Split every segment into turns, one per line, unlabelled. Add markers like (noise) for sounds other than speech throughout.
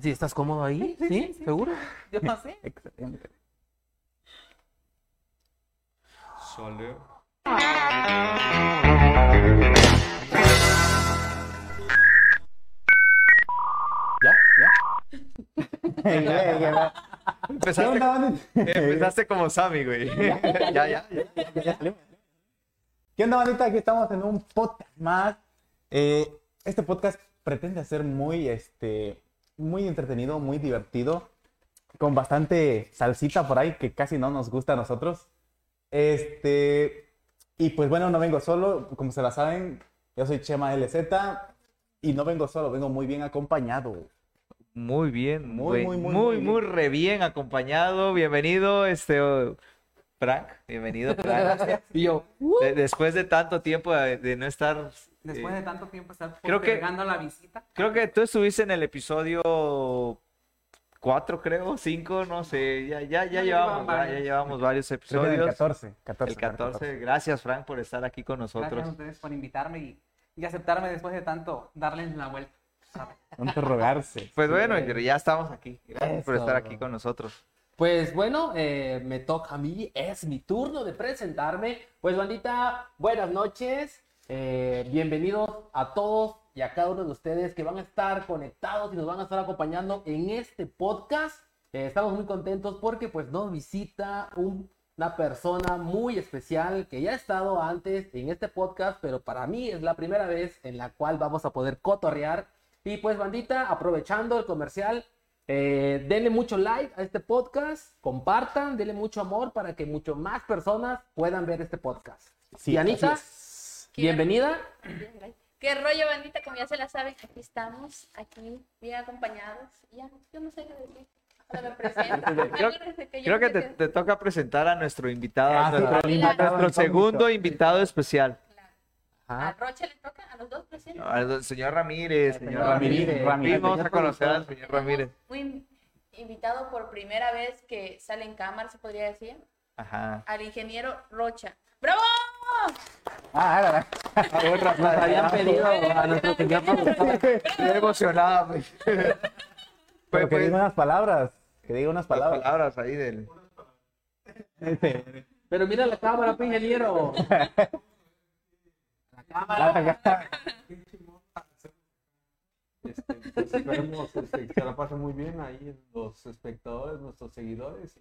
Si estás cómodo ahí, ¿sí? ¿Seguro? (laughs)
Yo no sé. (laughs)
Excelente.
Sole.
¿Ya? ¿Ya? Ya, ya, ya. ¿Qué
Empezaste,
onda, bandita?
empezaste como Sammy, güey. ya, ya, ya.
Ya, ya salimos. ¿Qué onda, bandita? Aquí estamos en un podcast más. Eh, este podcast pretende ser muy, este, muy entretenido, muy divertido, con bastante salsita por ahí que casi no nos gusta a nosotros. Este, y pues bueno, no vengo solo, como se la saben, yo soy Chema LZ y no vengo solo, vengo muy bien acompañado.
Muy bien,
Muy,
muy,
muy,
muy,
muy,
muy,
muy
re bien acompañado. Bienvenido, este, oh, Frank. Bienvenido, Frank. (laughs)
Y yo,
De- después de tanto tiempo de, de no estar.
Después
eh,
de tanto tiempo estar
creo que-
la visita.
Creo que tú estuviste en el episodio 4, creo, 5, no sé. Ya, ya, ya llevamos, ya
varios.
llevamos varios
en el
episodios.
14. 14
El 14. Gracias, Frank, por estar aquí con
Gracias a
nosotros.
ustedes por invitarme y, y aceptarme después de tanto darles la vuelta. ¿sabe? (laughs)
No interrogarse.
Pues bueno, ya estamos aquí. Gracias por estar aquí con nosotros.
Pues bueno, eh, me toca a mí, es mi turno de presentarme. Pues bandita, buenas noches, eh, bienvenidos a todos y a cada uno de ustedes que van a estar conectados y nos van a estar acompañando en este podcast. Eh, estamos muy contentos porque pues nos visita un- una persona muy especial que ya ha estado antes en este podcast, pero para mí es la primera vez en la cual vamos a poder cotorrear. Y pues bandita, aprovechando el comercial, eh, denle mucho like a este podcast, compartan, denle mucho amor para que mucho más personas puedan ver este podcast.
Sí,
y Anita. Bienvenida.
Qué rollo, bandita, como ya se la saben, aquí estamos, aquí bien acompañados. Ya, yo no sé qué decir. Me. (laughs)
Creo-
que yo
Creo que te, toca presentar a nuestro invitado,
Ah,
a nuestro,
al invitado
nuestro segundo invitado especial,
A
Ajá.
Rocha le toca, a los dos presentes.
al señor Ramírez.
Señor
Ramírez,
Ramírez. Vamos a conocer al señor Ramírez.
Muy in- invitado por primera vez que sale en cámara, se podría decir,
Ajá.
al ingeniero Rocha. ¡Bravo!
Ah, era,
Nos habían (laughs) pedido a nuestro señor.
Estoy emocionada. güey.
Pero
Pues,
que
pues,
diga unas palabras. Que diga unas palabras.
palabras ahí del.
Pero mira la cámara, pe, ingeniero. La cámara.
Este, pues esperemos este, que se la pasen muy bien ahí los espectadores, nuestros seguidores.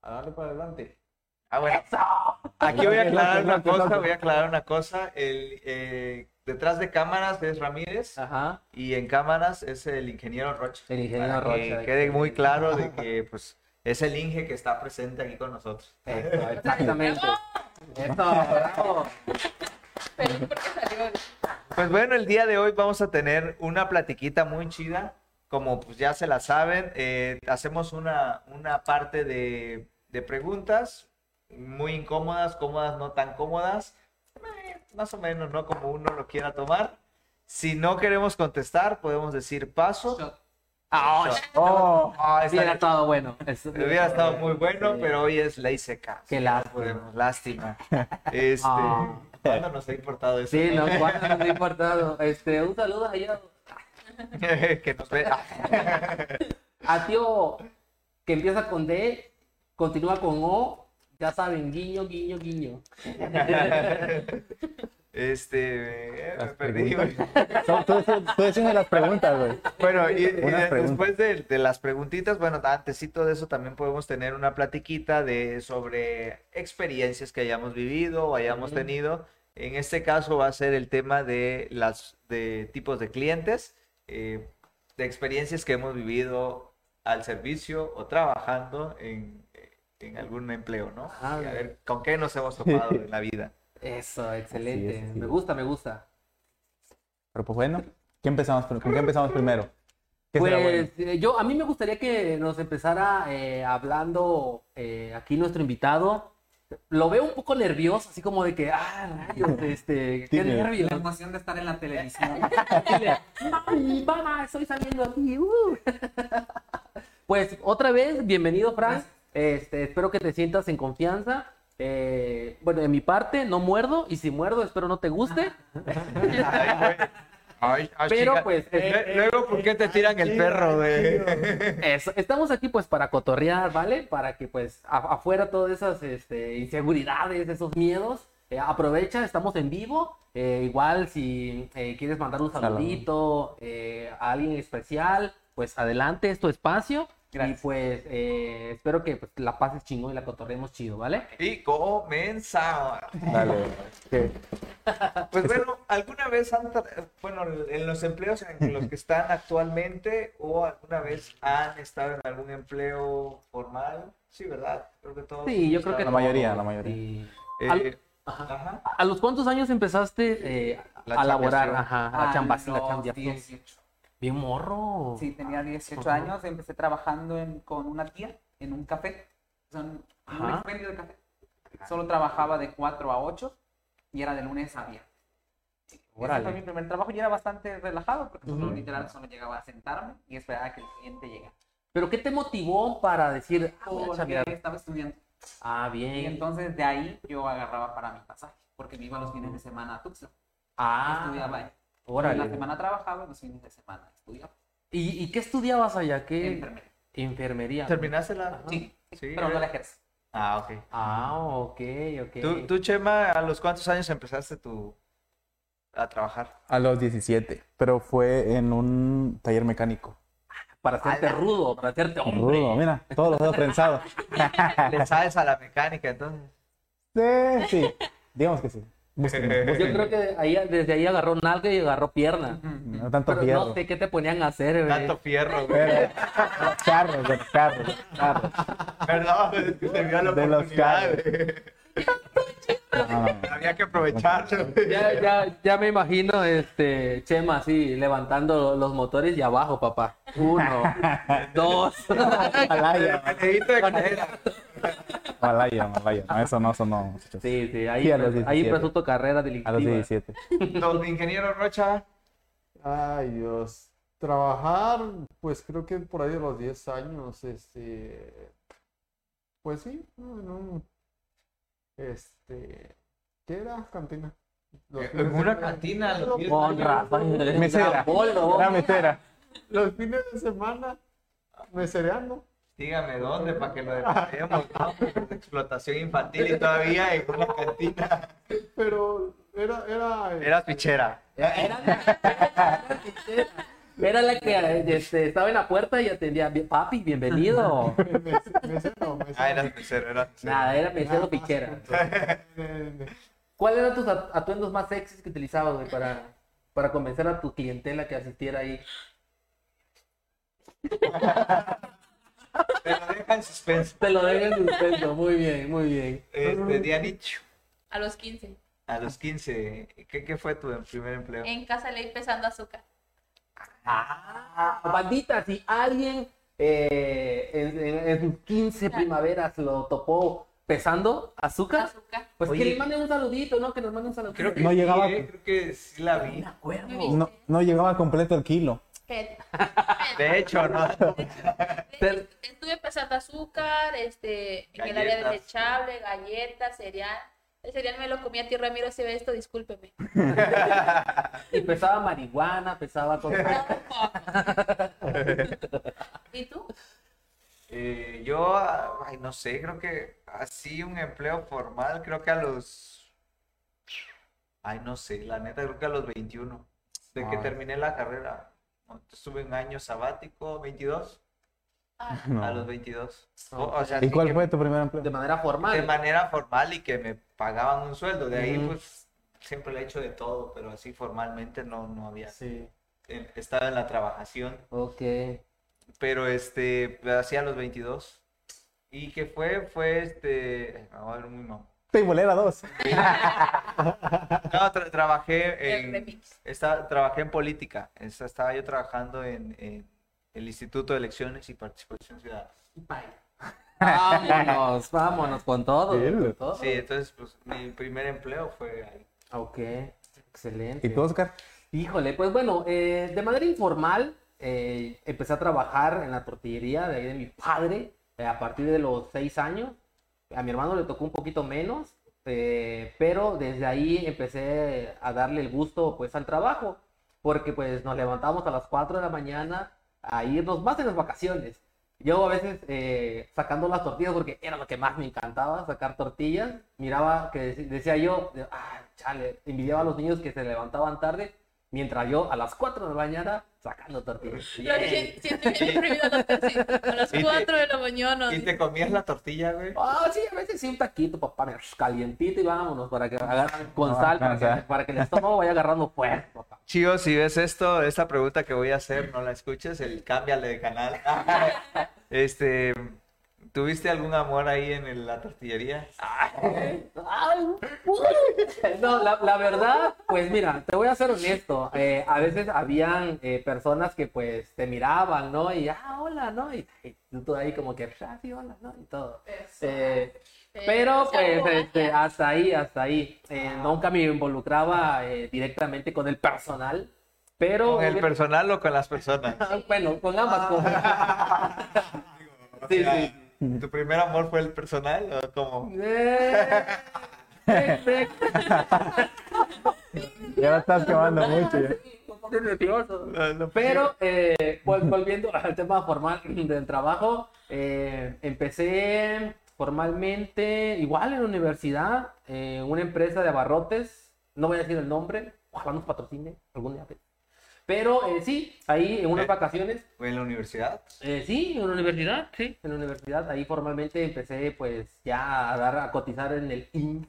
A darle para adelante.
Ah, bueno. Aquí voy a aclarar una cosa, voy a aclarar una cosa. El, eh, detrás de cámaras es Ramírez
Ajá.
y en cámaras es el ingeniero Rocha.
El ingeniero
Para que quede muy claro de que pues es el Inge que está presente aquí con nosotros.
Eso, exactamente. Eso, bravo.
Feliz porque salió.
Pues bueno, el día de hoy vamos a tener una platiquita muy chida. Como pues ya se la saben, eh, hacemos una, una parte de, de preguntas muy incómodas, cómodas, no tan cómodas. Eh, más o menos, ¿no? Como uno lo quiera tomar. Si no queremos contestar, podemos decir paso.
Shot.
Ah,
Oh,
Ah, está
hubiera
bien.
estado bueno. Es-
Hubiera estado muy bueno,
Sí.
pero hoy es ley seca.
Qué lástima.
podemos, Lástima. (laughs) Este,
Ah.
¿Cuándo nos ha importado eso?
Sí, no, ¿cuándo nos ha (laughs) importado? Este, un saludo allá (laughs)
que nos ve.
a tío que empieza con D, continúa con O, ya saben, guiño, guiño, guiño.
Este, eh, me perdí, güey.
Tú, tú, tú decime las preguntas, güey.
Bueno, y, y
preguntas.
después de, de las preguntitas, bueno, antesito de eso también podemos tener una platiquita de sobre experiencias que hayamos vivido o hayamos
Ujú.
tenido. En este caso va a ser el tema de las de tipos de clientes, eh, de experiencias que hemos vivido al servicio o trabajando en, en algún empleo, ¿no?
Ah,
Y a ver con qué nos hemos topado en la vida. (laughs)
Eso, excelente.
Es,
Me gusta, me gusta.
Pero pues bueno, ¿qué empezamos, ¿con qué empezamos primero? ¿Qué será bueno?
Pues eh, yo, a mí me gustaría que nos empezara eh, hablando eh, aquí nuestro invitado. Lo veo un poco nervioso, así como de que, ah, rayos, (laughs) este, qué nervios.
La emoción de estar en la televisión. (laughs)
Mami, mamá, estoy saliendo aquí. uh". Pues otra vez, bienvenido, Frank. Este, espero que te sientas en confianza. Eh, bueno, de mi parte, no muerdo. Y si muerdo, espero no te guste. (laughs)
Ay, ay,
Pero,
chica.
pues,
Eh,
eh,
luego, ¿por qué te tiran el perro, de
Eso, estamos aquí pues para cotorrear, ¿vale? Para que pues afuera todas esas este, inseguridades, esos miedos, eh, aprovecha, estamos en vivo. eh, igual si eh, quieres mandar un saludito eh, a alguien especial, pues adelante, es tu espacio.
Gracias.
Y pues eh, espero que pues, la pases chingón y la cotorremos chido, ¿vale?
Y comenzamos.
Dale. ¿Qué? (laughs)
Pues bueno, ¿alguna vez han, bueno, en los empleos en (laughs) los que están actualmente o alguna vez han estado en algún empleo formal? Sí, ¿verdad? Creo que todos.
Sí, yo creo que
La
todos,
mayoría, la mayoría.
sí.
Eh,
Al-
ajá.
Ajá. ¿A los cuántos años empezaste eh,
La
a laborar? Ajá, a
A
chambas, la
los
chambeación.
18.
Bien morro.
Sí, tenía 18
Ajá.
años, empecé trabajando en- con una tía en un café, son un expendio de café. Solo trabajaba de 4 a 8 y era de lunes a viernes. Ese fue mi primer trabajo y era bastante relajado porque solo,
Ujú.
literal solo llegaba a sentarme y esperar a que el cliente llegara.
¿Pero qué te motivó para decir, ah, voy a
Porque
chambear?
estaba estudiando.
Ah,
Y
bien.
entonces de ahí yo agarraba para mi pasaje porque me iba los fines de semana a Tuxtla.
Ah,
estudiaba ahí. En la
órale.
semana trabajaba y los fines de semana estudiaba.
¿Y, y qué estudiabas allá? ¿Qué?
Enfermería.
Enfermería.
¿Terminaste la...?
Sí,
Sí,
pero no
eh.
la ejerzo.
Ah, ok.
Ah, ok, ok.
¿Tú, tú, Chema, a los cuántos años empezaste tú a trabajar?
A los 17, pero fue en un taller mecánico.
Para hacerte rudo, para hacerte hombre.
Rudo, mira, todos los dedos (laughs) prensados.
¿Le sabes a la mecánica entonces?
Sí, sí, digamos que sí. Búsquenme, (laughs)
Yo creo que ahí, desde ahí agarró nalga y agarró pierna.
No tanto
Pero
fierro.
no sé qué te ponían a hacer, güey.
Tanto fierro, güey.
Los carros, de los carros, los carros.
Perdón, es que se vio la
De los carros.
Había que aprovecharlo.
Ya, ya, ya me imagino este Chema así levantando los motores y abajo, papá. Uno, (laughs) dos.
Manejito de cadera.
Malaya, Malaya. No, eso no, eso no, muchachos.
Sí, sí, ahí,
Sí, a los
ahí
17.
empezó tu carrera
A los
delictiva. (laughs)
17.
Don ingeniero Rocha.
Ay, Dios. Trabajar, pues creo que por ahí de los 10 años, este, pues sí, en un, este, ¿qué era? Cantina.
En
de
una cantina,
Con razón.
Mesera.
Bolo.
La mesera.
Los fines de semana, mesereando.
Dígame dónde para que lo ¿no? Explotación infantil y todavía en una cantina.
Pero era, era, eh,
Eras pichera.
Era, era la que este, estaba en la puerta y atendía. "Bien, Papi, bienvenido. (laughs)
mes- mesero, mesero.
Ah, eras mesero, eras mesero.
Nada, era mesero pichera.
Eh,
¿Cuáles eran tus at- atuendos más sexys que utilizabas, güey, para, para convencer a tu clientela que asistiera ahí? (laughs)
Te lo deja en suspenso.
Te lo dejo en suspenso. Muy bien, muy bien.
Este, Dianicho,
A los 15.
a los 15, ¿qué, qué fue tu primer empleo?
En casa leí pesando azúcar.
Ah, bandita, si alguien eh, en, en- en sus 15 primaveras lo topó pesando azúcar,
Azúcar.
pues que le mande un saludito, ¿no? Que nos mande un saludito.
Creo que
No
sí,
llegaba-
eh, creo que sí la vi.
Me acuerdo.
No, no llegaba completo el kilo. (laughs)
De hecho, ¿no? (laughs)
Pero-
Estuve pesando azúcar, este, en el área desechable, galletas, cereal. El cereal me lo comía tío Ramiro, si ve esto, discúlpeme. (laughs)
Y pesaba marihuana, pesaba cosas.
¿Y tú?
Eh, yo, ay, no sé, creo que así un empleo formal, creo que a los, ay, no sé, la neta, creo que a los 21, de que terminé la carrera. Estuve un año sabático, 22,
Ah,
No.
a los 22. O, o sea,
¿Y cuál
que
fue tu primer empleo?
De manera formal.
de manera formal y que me pagaban un sueldo. De ahí, pues, siempre le he hecho de todo, pero así formalmente no, no había
Sí.
eh, estado en la trabajación.
Ok.
pero este, hacía los 22. Y que fue, fue este, a ver muy mamón.
Teibolera 2.
No, tra- trabajé en, esta- trabajé en política. Esta- Estaba yo trabajando en, en el Instituto de Elecciones y Participación Ciudadana.
Vámonos, vámonos con todo.
Sí,
con todo.
Sí, entonces, pues, mi primer empleo fue ahí.
Ok, excelente.
¿Y tú, Oscar?
Híjole, pues bueno, eh, de manera informal eh, empecé a trabajar en la tortillería de ahí de mi padre eh, a partir de los seis años. A mi hermano le tocó un poquito menos, eh, pero desde ahí empecé a darle el gusto pues al trabajo. porque pues nos levantamos a las 4 de la mañana a irnos más en las vacaciones. Yo a veces eh, sacando las tortillas, porque era lo que más me encantaba, sacar tortillas, miraba que dec- decía yo, ah, chale, envidiaba a los niños que se levantaban tarde, mientras yo a las 4 de la mañana sacando tortillas. Bien
prohibido a las casi- a las
Y te-
4 de la mañana.
¿Y te comías la tortilla, güey?
Ah, sí, a veces sí un taquito, papá, mira, calientito y vámonos para que agarren con
No,
sal, para que, para que el estómago vaya agarrando fuerza, papá.
Chío, si ves esto, esta pregunta que voy a hacer, no la escuches, el cámbiale de canal. (laughs) este, ¿tuviste algún amor ahí en el- la tortillería?
Ay, No, la, la verdad, pues mira, te voy a ser honesto. eh, a veces habían eh, personas que pues te miraban, ¿no? Y, ah, hola, ¿no? Y, y tú ahí como que, ah, sí, hola, ¿no? Y todo. Eh, pero pues este, hasta ahí, hasta ahí. Eh, nunca me involucraba eh, directamente con el personal. Pero
¿Con el personal o con las personas? (laughs)
bueno, con ambas cosas. (laughs) Sí, sí.
¿Tu primer amor fue el personal o cómo?
Eh, eh,
Ya la estás quemando mucho.
nervioso. Pero eh, vol- volviendo al tema formal (clears throat) del trabajo, eh, empecé formalmente igual en la universidad, en una empresa de abarrotes, no voy a decir el nombre, ojalá nos patrocine algún día. Pero eh, sí, ahí en unas
Eh.
vacaciones,
¿Fue en la universidad?
eh, sí, en la universidad, sí, en la universidad, ahí formalmente empecé pues ya a dar, a cotizar en el IN.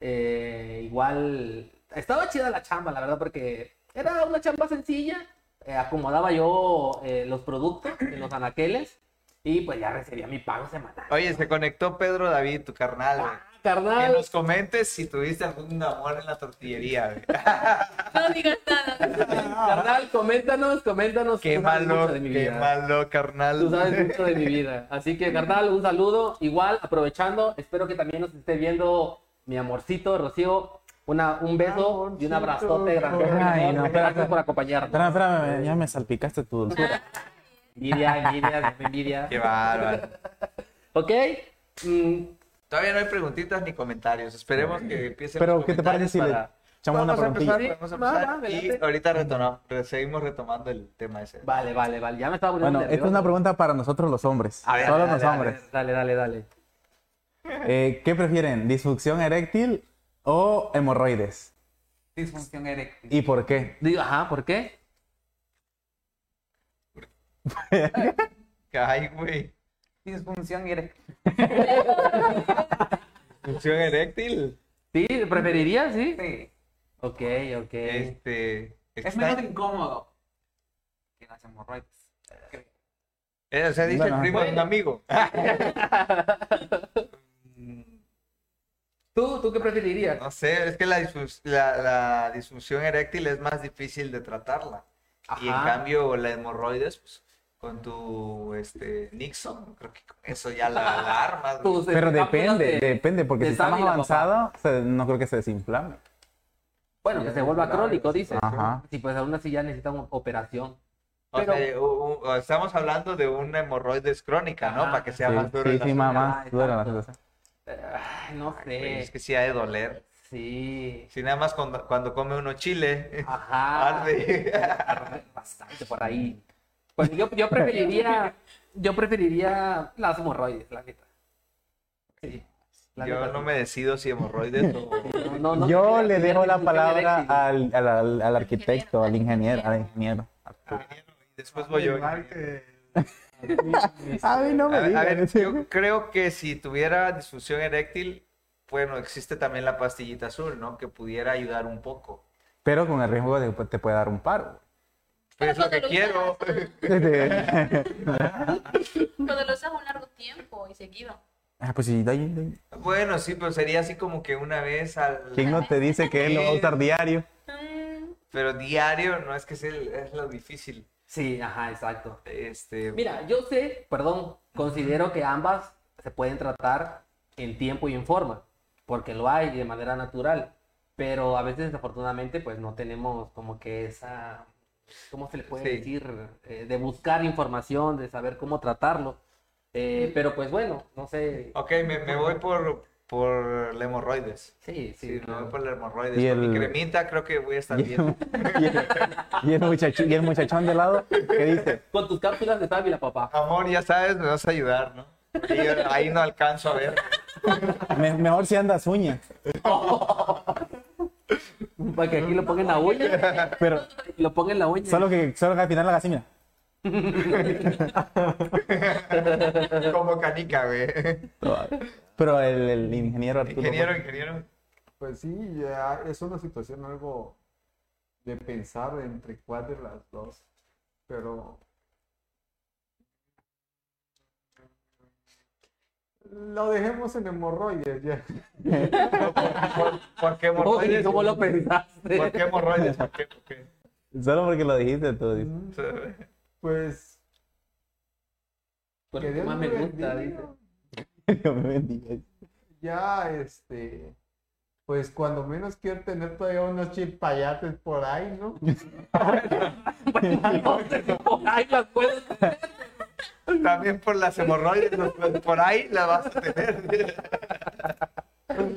Eh, igual, estaba chida la chamba, la verdad, porque era una chamba sencilla, eh, acomodaba yo eh, los productos en los anaqueles y pues ya recibía mi pago semanal.
Oye, se conectó Pedro David, tu carnal, güey. Que
Carnal,
nos comentes si tuviste algún amor en la tortillería, güey. (laughs)
No digas nada.
carnal, coméntanos, coméntanos.
Qué
tú
malo,
de mi
qué
vida.
malo,
Tú
carnal.
sabes mucho de mi vida. Así que, (laughs) carnal, un saludo. Igual, aprovechando, espero que también nos esté viendo mi amorcito, Rocío. Una, un beso y un abrazote grande.
Ay, no.
Gracias por acompañarnos.
Espérame, espérame, ya me salpicaste tu dulzura.
Envidia, envidia, envidia.
Qué bárbaro.
Ok. mm,
Todavía no hay preguntitas ni comentarios. Esperemos que empiecen
Pero,
los
¿qué te parece si le echamos una
Vamos a empezar, vamos a empezar.
va,
y ahorita retomamos, seguimos retomando el tema ese.
Vale, vale, vale. Ya me estaba poniendo
Bueno, esta es una pregunta para nosotros los hombres.
A ver,
Solo
dale,
los
dale,
hombres.
Dale, dale, dale.
Eh, ¿Qué prefieren? ¿Disfunción eréctil o hemorroides?
Disfunción eréctil.
¿Y por qué?
Digo, ajá, ¿por qué?
Ay, güey.
Disfunción eréctil. (laughs)
Función eréctil.
¿Sí? ¿Preferirías? Sí.
Sí.
Ok, ok.
Este.
Es
está-
menos incómodo que las hemorroides. creo.
eh, o sea, dice
Bueno,
el primo de un amigo. (laughs)
¿Tú, ¿Tú qué preferirías?
No sé, es que la, disfus- la, la disfunción eréctil es más difícil de tratarla. Y en cambio, la hemorroides, pues, con tu este, Nixon, creo que con eso ya la, la (laughs) armas.
Pero depende,
de-
depende, porque
de
si está más se- no creo que se desinflame.
Bueno, que se vuelva crónico, dice.
Ajá.
Sí, pues aún así ya necesitamos operación.
O
pero-
sea, u- u- estamos hablando de una hemorroides crónica, ¿no?
Ajá.
Para que sea
Sí,
más duro.
sí,
el
sí, mamá,
Ah,
dura la.
Ay, no sé.
Es que sí ha de doler.
Sí.
Si nada más cuando, cuando come uno chile,
Ajá.
arde.
Arde Bastante por ahí. Pues yo, yo preferiría, (laughs) yo preferiría las hemorroides, la neta. Sí. la
Yo
neta,
no
sí.
me decido si hemorroides o... (laughs)
No, no, no
Yo
quería
le dejo la palabra al, al, al- al arquitecto, al ingeniero, al ingeniero.
Y después voy yo. (laughs)
A mí no
A
me
ver, a ver, yo creo que si tuviera disfunción eréctil, bueno, existe también la pastillita azul, ¿no? Que pudiera ayudar un poco.
Pero con el riesgo de que te puede dar un paro.
Pero es lo que
lo
quiero.
Cuando lo usas un largo tiempo y seguido.
Ah, pues sí, da ahí, da ahí.
Bueno, sí, pero sería así como que una vez al...
¿Quién no te dice que él lo va a usar diario?
Mm,
Pero diario, no es que sea el- es lo difícil.
Sí, ajá, exacto.
Este,
Mira, yo sé, perdón, considero que ambas se pueden tratar en tiempo y en forma, porque lo hay de manera natural, pero a veces desafortunadamente pues no tenemos como que esa, ¿cómo se le puede
Sí.
decir? Eh, de buscar información, de saber cómo tratarlo. Eh, pero pues bueno, no sé.
Ok, me, me voy por, por el hemorroides.
Sí,
Sí,
sí.
me voy por el hemorroides.
Y
Con
el-
mi cremita creo que voy a estar
Y
bien.
el, y el muchacho, y el muchachón de lado, ¿qué dice?
Con tus cápsulas de sábila, papá.
Amor, ya sabes, me vas a ayudar, ¿no? Y yo ahí no alcanzo a ver.
Me- mejor si andas uñas. (laughs) (laughs)
Para que aquí lo pongan la uña.
Pero
Lo pongan la uña.
solo que, solo que al final la hagas. (laughs)
Como canica, güey.
Pero el, el ingeniero Arturo.
Ingeniero, ingeniero.
Pues sí, ya es una situación algo de pensar entre cuál de las dos. Pero lo dejemos en hemorroides ya.
¿Por, por qué hemorroides?
¿Cómo lo pensaste?
¿Por qué hemorroides? ¿Por qué? ¿Por qué?
Solo porque lo dijiste tú. dices.
Pues
Porque
que
más me
me
gusta, dice. (laughs)
Dios me bendiga.
ya este pues cuando menos quiero tener todavía unos chilpayates por ahí, ¿no? (laughs) (laughs)
No sé si por ahí las puedes tener.
También por las hemorroides, los- por ahí la vas a tener.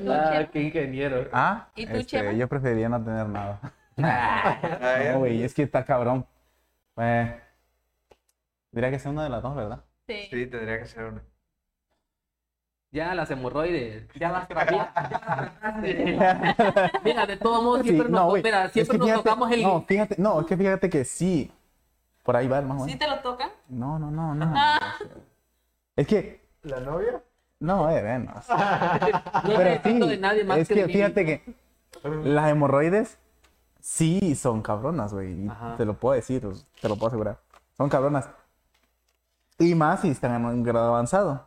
Ah, qué ingeniero.
Ah,
¿Y tú,
este,
Chema?
yo preferiría no tener nada.
Ay, (laughs)
No, güey, es que está cabrón. Eh, diría que sea una de las dos, ¿verdad?
Sí.
Sí, tendría que ser uno.
Ya las hemorroides.
Ya las traía. (laughs)
Mira, de todos modos,
Sí,
siempre nos,
no, güey,
mira,
es
siempre
que
nos
fíjate-
tocamos el.
No, fíjate, no, es que fíjate que sí. Por ahí va el más
¿Sí te lo tocan?
No, no, no, no.
Ah.
Es que,
¿La novia?
no, eh, bueno. (laughs)
no
Pero sí,
de nadie más
es
que, de
fíjate que las hemorroides sí son cabronas, güey. Te lo puedo decir, te lo puedo asegurar. Son cabronas. Y más si están en un grado avanzado.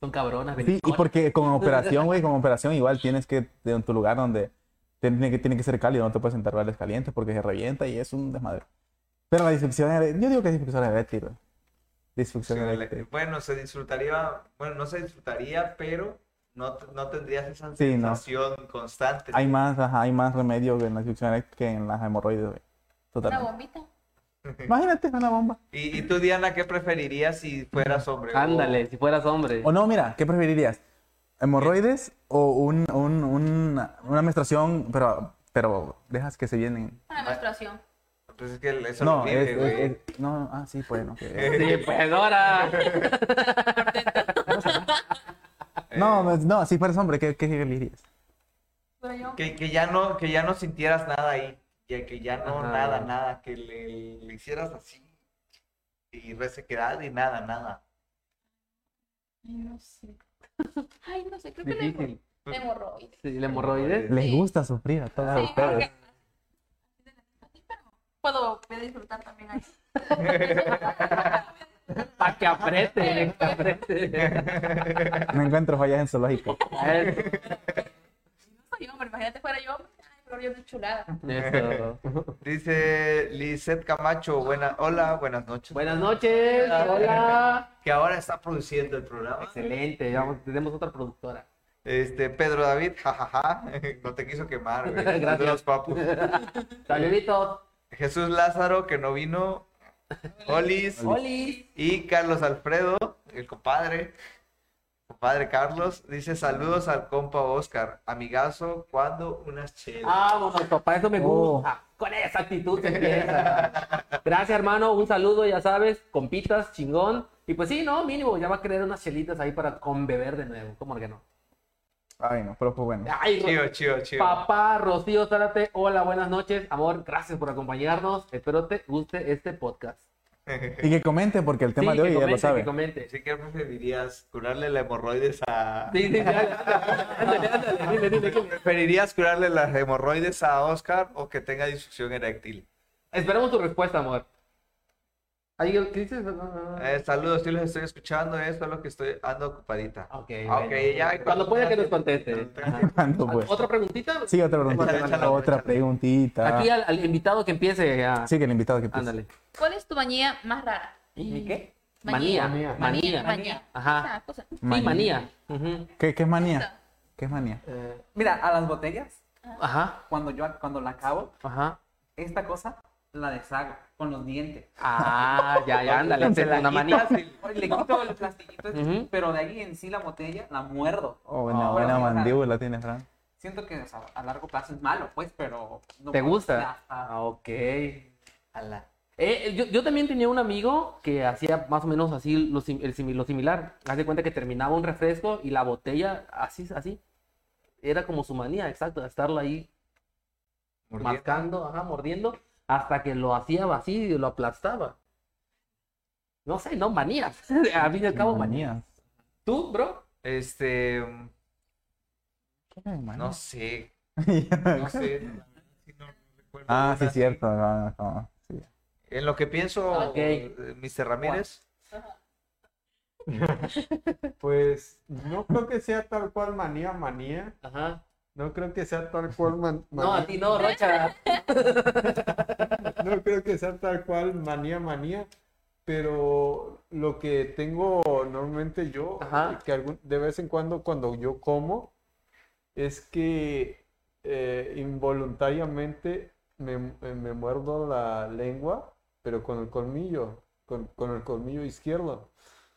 Son cabronas,
Sí, y porque con (laughs) operación, güey, con operación igual tienes que, en tu lugar donde tiene que, tiene que ser cálido, no te puedes sentar vales calientes porque se revienta y es un desmadre. Pero la disfunción eréctil, yo digo que es disfunción eréctil, güey. Disfunción eréctil.
Bueno, se disfrutaría, bueno, no se disfrutaría, pero no, no tendrías esa
Sí, no.
sensación constante.
Hay más, ajá, hay más remedio en la disfunción eréctil que en las hemorroides, güey.
Una
Totalmente.
bombita. (laughs)
Imagínate una bomba.
¿Y, y tú, Diana, qué preferirías si fueras hombre? O-
Ándale, si fueras hombre.
O no, mira, ¿qué preferirías? ¿Hemorroides o un, un- un- una menstruación, pero, pero dejas que se vienen?
Una menstruación.
Pues es que eso es
No,
horrible,
es,
güey.
es- es- no, ah, sí, bueno. que-
Sí, pues ahora.
No, no, no, si fueras hombre, ¿qué, qué elegirías?
Pero yo.
Que, que ya no, que ya no sintieras nada ahí. Que, que ya no,
Ajá.
nada, nada. Que le, le hicieras así. Y resequedad y nada, nada.
Ay, no sé. (laughs) Ay, no sé, creo que le hemorroides.
Sí, el hemorroides.
Les
Sí.
gusta sufrir a todas
Sí,
ustedes.
porque- pero puedo voy a disfrutar también ahí. (laughs)
Para que apriete, que apriete.
No encuentro fallas en zoológico.
No soy hombre, imagínate fuera yo. Ay, pero yo de chulada.
Eso.
Dice Lizeth Camacho, buena, hola, buenas noches.
Buenas noches. Hola.
Que ahora está produciendo el programa.
Excelente. Vamos, tenemos otra productora.
Este, Pedro David, jajaja, (laughs) no te quiso quemar, güey. (laughs)
Gracias.
Saludos, papu.
Saluditos.
Jesús Lázaro, que no vino. Olis.
Oli.
Y Carlos Alfredo, el compadre. Compadre Carlos, dice saludos al compa Oscar. Amigazo, cuando unas chelas.
Vámonos, papá, eso me
Oh.
gusta. Con esa actitud se empieza. Gracias, hermano. Un saludo, ya sabes. Compitas, chingón. Y pues sí, no, mínimo, ya va a querer unas chelitas ahí para con beber de nuevo. ¿Cómo que no?
Ay, no, pero pues bueno.
Ay,
Chido, chido, chido.
Papá Rocío Zárate, hola, buenas noches. Amor, gracias por acompañarnos. Espero te guste este podcast. (laughs)
Y que comente, porque el tema
Sí,
de hoy
que
ya lo
comente,
sabe.
que comente.
Así que preferirías curarle la hemorroides a.
Sí, sí, sí.
¿Preferirías curarle las hemorroides a Oscar o que tenga disfunción eréctil?
Esperemos tu respuesta, amor. Ahí, ¿Qué dices?
Eh, saludos, sí los estoy escuchando, esto es lo que estoy, ando ocupadita.
Ok,
Ah,
bueno.
ok, ya.
Cuando pueda que nos conteste. Ajá. (laughs)
¿Cuándo, pues?
¿Otra preguntita?
Sí, otra preguntita. Otra preguntita.
Aquí al, al invitado que empiece a...
Sí, que el invitado que empiece.
Ándale.
¿Cuál es tu manía más rara?
¿Y qué?
Manía.
Manía.
Manía.
Manía.
Manía.
Ajá.
Esa cosa.
Sí, manía.
¿Qué, ¿Qué es manía? ¿Qué es manía?
Eh,
Mira, a las botellas,
Ajá,
cuando yo cuando la acabo,
ajá.
esta cosa la deshago. Con los dientes.
Ah, ya, ya, (laughs) ándale,
Se
es
la
manía.
Le quito el plastiquito, este,
Ujú.
pero de ahí en sí la botella la muerdo.
Oh, buena,
Ah,
buena
sí, o sea,
mandíbula tiene, Fran.
Siento que o sea, a largo plazo es malo, pues, pero... no
¿Te gusta?
Ajá.
Ah, ok.
Ala.
Eh, yo, yo también tenía un amigo que hacía más o menos así lo, el lo similar. Haz de cuenta que terminaba un refresco y la botella así, así. Era como su manía, exacto, de estarlo ahí
Mordiendo.
mascando, ajá, mordiendo, hasta que lo hacía vacío y lo aplastaba. No sé, no, manías. (laughs) A fin y al cabo, manías.
Manía.
¿Tú, bro?
Este,
¿Qué manía? (laughs)
no sé, no sé. sí, no recuerdo
ah, sí, cierto. no, no, sí.
En lo que pienso,
Ok.
eh, Mr. Ramírez, (laughs)
Pues no creo que sea tal cual manía, manía.
Ajá.
No creo que sea tal cual man-
No, a ti no, Rocha. (laughs)
No creo que sea tal cual manía, manía. Pero lo que tengo normalmente yo,
Ajá.
que algún- de vez en cuando cuando yo como, es que eh, involuntariamente me, me- me muerdo la lengua, pero con el colmillo, con, con el colmillo izquierdo.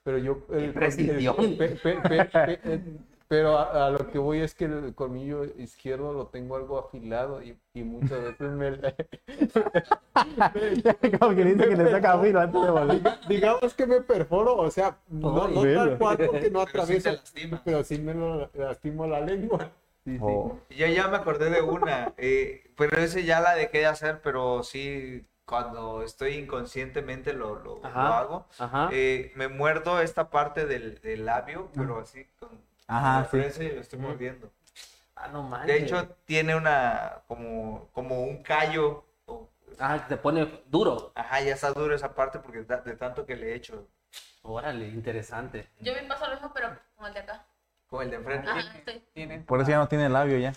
Pero yo... el col-
precisión!
el- pe- pe- pe- pe- eh, pero a, a lo que voy es que el colmillo izquierdo lo tengo algo afilado y, y muchas veces me... (laughs)
Como que dice que le saca (laughs) filo antes de volver.
Digamos que me perforo, o sea, no, no tal cual porque no (laughs)
Pero sí
atravieso,
lastima.
pero sí me lo lastimo la lengua.
Oh.
yo ya me acordé de una, eh, pero ese ya la dejé de hacer, pero sí, cuando estoy inconscientemente lo, lo, hago.
Ajá.
Eh, me muerdo esta parte del, del labio, pero así con,
Ajá, sí.
fresa y lo estoy mordiendo.
Ah, no manches.
De hecho, tiene una, como, como un callo.
Ah, se pone duro.
Ajá, ya está duro esa parte porque da- de tanto que le he hecho
Órale, interesante.
Yo me paso lo mismo, pero con el de acá.
con el de enfrente.
Ajá, estoy.
Tienen-
Por eso ya no tiene labio ya.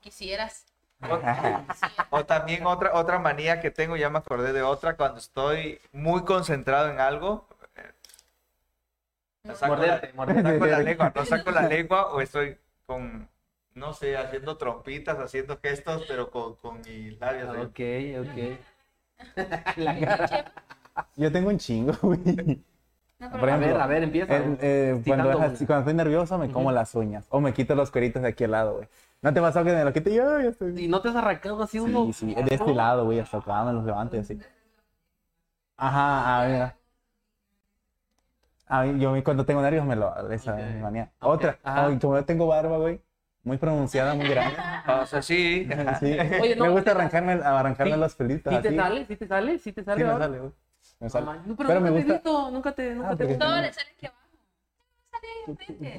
Quisieras.
O, o también otra, otra manía que tengo, ya me acordé de otra, cuando estoy muy concentrado en algo, eh, saco, la,
Morderte, morderte.
saco la lengua, no saco la (laughs) lengua o estoy con, no sé, haciendo trompitas, haciendo gestos, pero con, con mis labios.
Ah, Ok, ok. (laughs) La cara.
Yo tengo un chingo, güey.
No,
Por
A ver, a ver, empieza.
Eh, eh, cuando, cuando estoy nervioso me como las uñas o me quito los cueritos de aquí al lado, güey. ¿No te pasó que me lo quito y yo estoy
¿Y no te has arrancado así uno?
Sí, sí, de este lado, güey, hasta acá me los levanto y así. Ajá, a ver. A mí, yo cuando tengo nervios me lo, esa es mi manía.
Ok,
Otra, ay, como yo tengo barba, güey, muy pronunciada, muy grande.
O sea, sí. (laughs)
Sí.
Oye, no,
me gusta
¿sí te-
arrancarme, arrancarme
sí-
los pelitos
¿Sí te
así.
sale? ¿Sí te sale? ¿Sí te sale?
Sí me sale, güey. Me
No
sale.
no, pero,
Pero
nunca
me
te he
gusta-
visto, nunca te, nunca
Ah,
te.
No, le sale aquí abajo.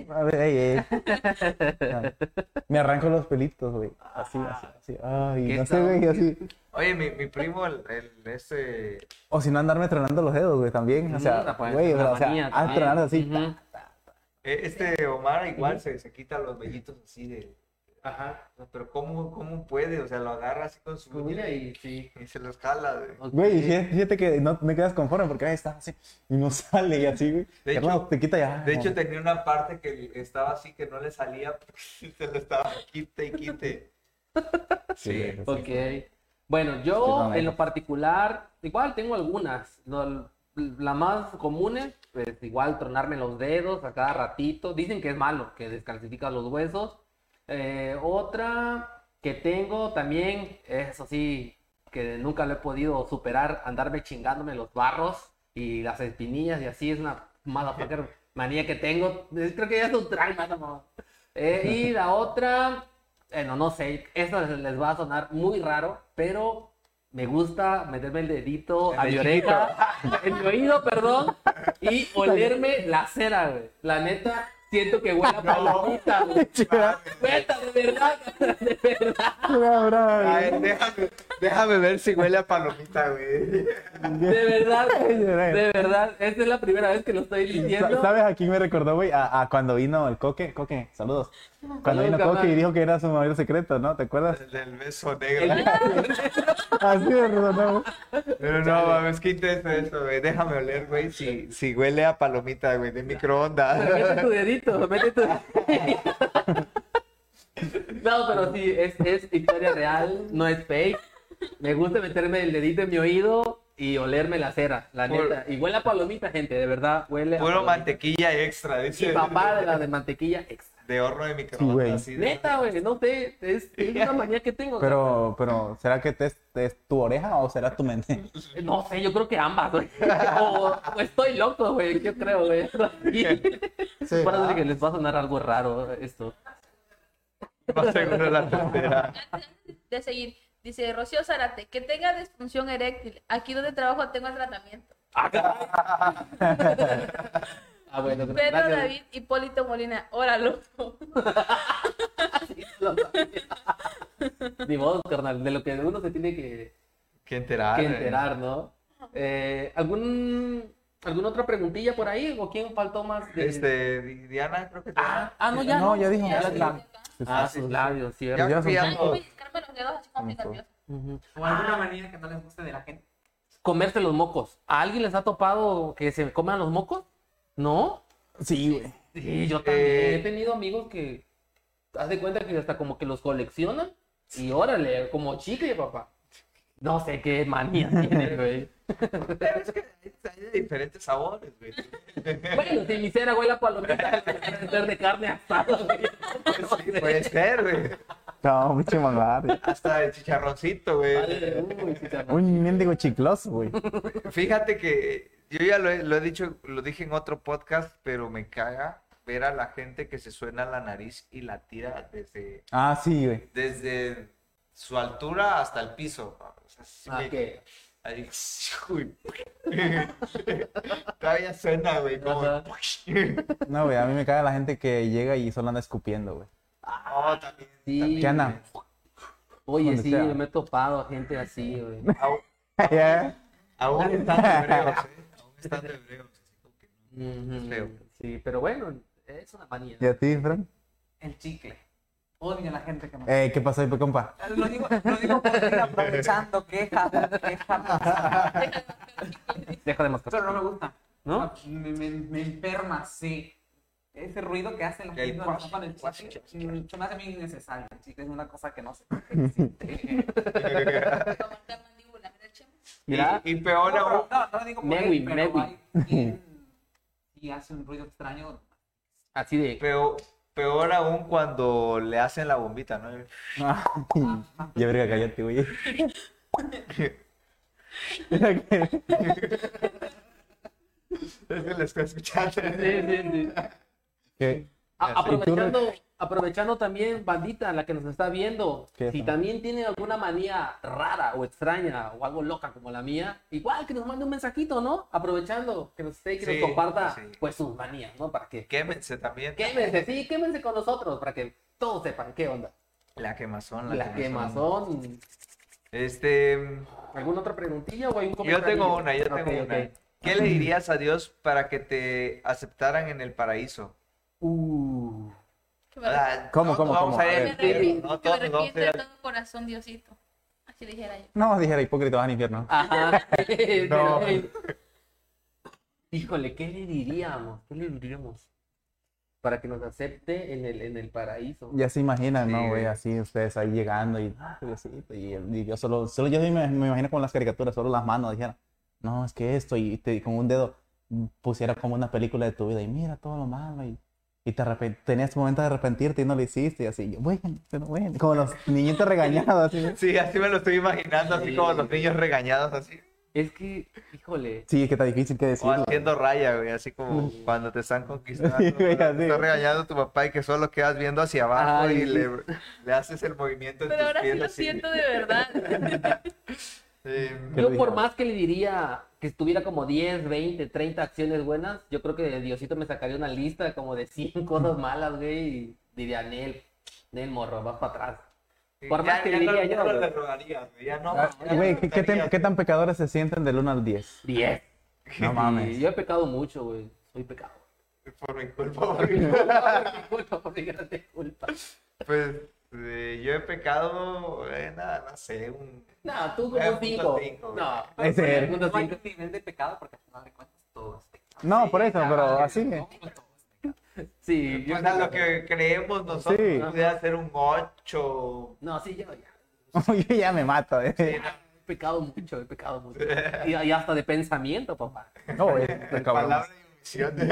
A ver, ey, ey. (laughs) Me arranco los pelitos, güey. Así, así, así. Ay,
¿Qué
no sé, güey, así.
Oye, mi, mi primo, el, el ese,
O si no andarme tronando los dedos, güey, también. O sea,
pues,
güey, o sea, ah,
también.
tronar así.
Eh, este Omar igual se, se quita los vellitos así de...
Ajá.
Pero ¿cómo, cómo puede? O sea, lo agarra así con su uña y,
sí.
y se los jala. güey.
Güey, fíjate, que no me quedas conforme porque ahí está así y no (laughs) sale y así, güey.
De hecho-
te quita ya.
De hecho, tenía una parte que estaba así que no le salía porque (laughs) se lo estaba quite y quite.
Sí,
Sí.
Ok. Bueno, yo
no,
en
no.
lo particular, igual tengo algunas. Lo- la más comunes, pues igual tronarme los dedos a cada ratito. Dicen que es malo, que descalcifica los huesos. Eh, otra que tengo también, eso sí, que nunca lo he podido superar, andarme chingándome los barros y las espinillas y así es una motherfucker (laughs) manía que tengo. Creo que ya es un trauma, no. Eh, y la otra, bueno, no sé, esto les, les va a sonar muy raro, pero me gusta meterme el dedito a mi oreja, en mi oído, perdón, y (laughs) olerme la cera, güey. La neta, siento que huele a palomita, güey. (laughs) Neta, de verdad, de verdad,
Bravo, bravo.
Ay, déjame, déjame ver si huele a palomita, güey.
de verdad, (laughs) de verdad. Esta es la primera vez que lo estoy diciendo.
Sa- ¿Sabes a quién me recordó, güey? A, a cuando vino el Coque. Coque, saludos. Cuando vino Coque y dijo que era su mayor secreto, ¿no? ¿Te acuerdas?
El del beso negro.
El- (laughs)
Así me resonó.
Pero no, mames, qué intenso eso, güey. Déjame oler, güey, si, si huele a palomita, güey, de microondas.
Mete tu (laughs) dedito, mete tu No, pero sí, es, es historia real, no es fake. (laughs) Me gusta meterme el dedito en mi oído y olerme la cera, la neta. Y huele a palomita, gente, de verdad, huele a
Puro
palomita.
mantequilla extra,
Y
dice.
papá de la de mantequilla extra.
De horno de microondas. de-
Neta, güey, no sé, es, es una manía que tengo.
Pero, pero, ¿será que te es, te es tu oreja o será tu mente? (laughs)
No sé, yo creo que ambas, güey. O, o estoy loco, güey, yo creo, güey.
Sí. (laughs)
Parece que les va a sonar algo raro esto.
Más seguro la tercera.
Antes de seguir, dice Rocío Zárate, que tenga disfunción eréctil. Aquí donde trabajo tengo el tratamiento. (laughs)
Ah, bueno,
Pedro
gracias.
David Hipólito Molina, óralo. (laughs)
Ni modo, carnal, de lo que uno se tiene que,
Que enterar.
que
eh.
enterar, ¿no? Eh, ¿algún, ¿Alguna otra preguntilla por ahí? ¿O quién faltó más? De...
Este, Di- Diana, creo que te
Ah, ah, no, ya.
No, ya dijo.
Ya,
Ya,
sí,
ya.
ya.
Ah, sus labios,
Ya
cierto.
Ya
sacarme los dedos así como nerviosa.
Ujú.
O alguna manía que no les guste de la gente.
Comerse los mocos. ¿A alguien les ha topado que se coman los mocos? ¿No?
Sí, güey.
Sí, yo también.
Eh,
He tenido amigos que, haz de cuenta que hasta como que los coleccionan y órale, como chicle, papá. No sé qué manía (laughs) tiene, güey.
Pero es que hay de diferentes sabores, güey.
Bueno, si mi cera huele a palomita, (laughs) ser de carne asada, güey.
Sí, puede ser, güey.
No, mucho mangar.
Hasta el chicharroncito, güey.
Vale, uy.
Un mendigo chicloso, güey.
Fíjate que yo ya lo he, lo he dicho, lo dije en otro podcast, pero me caga ver a la gente que se suena la nariz y la tira desde,
Ah, sí, güey.
desde su altura hasta el piso. O sea, sí
Ah,
me-
¿qué?
ahí, (laughs) uy. (laughs) Todavía suena, güey, como... (laughs)
No, güey, a mí me caga la gente que llega y solo anda escupiendo, güey.
Oh, también,
Sí.
también.
¿Qué anda?
Oye,
Donde
sí,
sea.
me he topado a gente así, güey. (laughs)
Aún, (laughs)
Ya.
aún estando hebreos, ¿eh? Aún estando hebreos. así como que no.
Ujú.
feo.
Sí, pero bueno, es una manía.
¿Y a ti, Fran?
El chicle. Odio a la gente que me...
Eh, ¿qué pasó ahí, compa?
Lo digo, lo digo por ir aprovechando, (laughs) queja, queja.
Deja de mascar.
Pero no me gusta.
¿No?
Me, me, me enferma, sí. Ese ruido que hacen los
El
cuando
guash,
toman el mm, se me hace muy innecesario. El chicle es una cosa que no qué existe. (laughs)
Mira
Y, y peor
No,
aún,
no, no lo digo por
Mewi,
él, pero
Mewi.
y hace un ruido extraño.
así de.
peor, peor aún cuando le hacen la bombita, ¿no? (laughs)
Ya verga, cállate, güey. Mira (laughs) que-
Es que le estoy escuchando.
Sí, sí, sí.
Que-
A-
¿Y tú,
aprovechando, aprovechando también, bandita, la que nos está viendo,
¿Qué
si también tienen alguna manía rara o extraña o algo loca como la mía, igual que nos mande un mensajito, ¿no? Aprovechando que nos esté y que
Sí,
nos comparta
sí.
pues sus manías, ¿no? Para que
Quémense también.
quémense, sí, quémense con nosotros, para que todos sepan qué onda.
La quemazón, la,
La
quemazón.
quemazón.
Este,
¿Alguna otra preguntilla o hay un
yo
comentario?
tengo una, yo tengo una. ¿Qué le dirías a Dios para que te aceptaran en el paraíso?
Uh,
Ah,
¿Cómo,
no
cómo, cómo?
a
que
ver.
me
infierno,
arrepiento-
no
que me arrepiento de
al-
todo corazón, Diosito. Así dijera yo.
No, dijera hipócrita, vas al infierno.
Ajá. (laughs)
No.
Híjole, ¿qué le diríamos? ¿Qué le diríamos? Para que nos acepte en el, en el paraíso.
Ya se imaginan,
Sí,
¿no, güey? Así ustedes ahí llegando y, ah, Diosito, y, y yo solo, solo yo me, me imagino con las caricaturas, solo las manos, dijera, no, es que esto, y te, con un dedo pusiera como una película de tu vida, y mira todo lo malo, y, y te tenías tu momento de arrepentirte y no lo hiciste, y así, yo, bueno, pero bueno, como los niñitos regañados, así.
Sí, así me lo estoy imaginando, así
Sí.
como los niños regañados, así.
Es que, híjole.
Sí, es que está difícil que decir.
O haciendo raya, güey, así como cuando te están conquistando.
Sí, güey,
te está regañando tu papá y que solo quedas viendo hacia abajo
Ay,
y
sí.
le, le haces el movimiento en
Pero
tus
ahora sí lo
así.
siento de verdad. (laughs)
Sí.
¿Qué
Yo por más que le diría que estuviera como 10, 20, 30 acciones buenas, yo creo que Diosito me sacaría una lista como de 100 (laughs) cosas malas, güey, y diría, Nel, Nel, morro, vas para atrás. Por más
Ya-
que
ya no-
diría yo, güey.
ya no.
Ah,
ya
Güey,
no
¿qué, qué tan-
estarías.
qué tan pecadores se sienten del 1 al 10?
10.
No (laughs)
Sí,
mames.
yo he pecado mucho, güey. Soy pecado.
Por (laughs) mi culpa, por mi culpa.
Por mi culpa, por mi grande culpa.
Pues eh, yo he pecado, eh, nada, no sé, un...
No, tú como
Eh,
un
punto
5.
cinco, güey.
No, un
eres.
punto
No hay nivel de pecado porque al final de cuentas todo es pecado.
No,
Sí,
por eso, pero así.
es pecado.
Sí, yo
O sea, lo que creemos nosotros
Sí.
pudiera ser un 8.
No, sí, yo ya. (laughs)
Yo ya me mato, eh.
Sí, no,
pecado mucho, he pecado mucho. (laughs) Y, y hasta de pensamiento, papá.
No, es de cabrón.
Palabra y omisión. (laughs)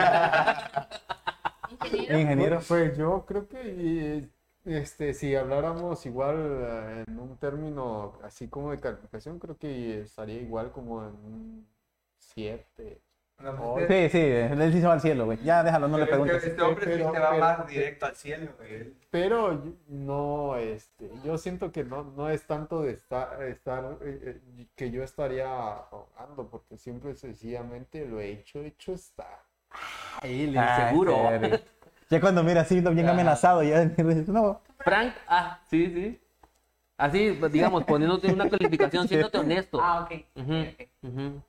Ingeniero.
Ingeniero.
Pues yo creo que eh, este, si habláramos igual eh, en un término así como de calificación, creo que estaría igual como en un 7.
No,
Sí, sí, él sí se va al cielo, güey. Ya déjalo, no le
pero
preguntes.
este, este hombre sí
Pero-
se va
pero-
más directo al cielo, güey.
Pero no, este, yo siento que no, no es tanto de estar, estar eh, eh, que yo estaría ahogando, porque simple y sencillamente lo he hecho, hecho está.
Ay, el
Ah,
inseguro.
serio. Ya cuando mira así, bien
Ah.
amenazado, ya (laughs) no.
Frank, ah, sí, sí. Así, pues, digamos, poniéndote una calificación, siéndote honesto.
Ah, ok.
Ujú,
ok, ok.
ujú.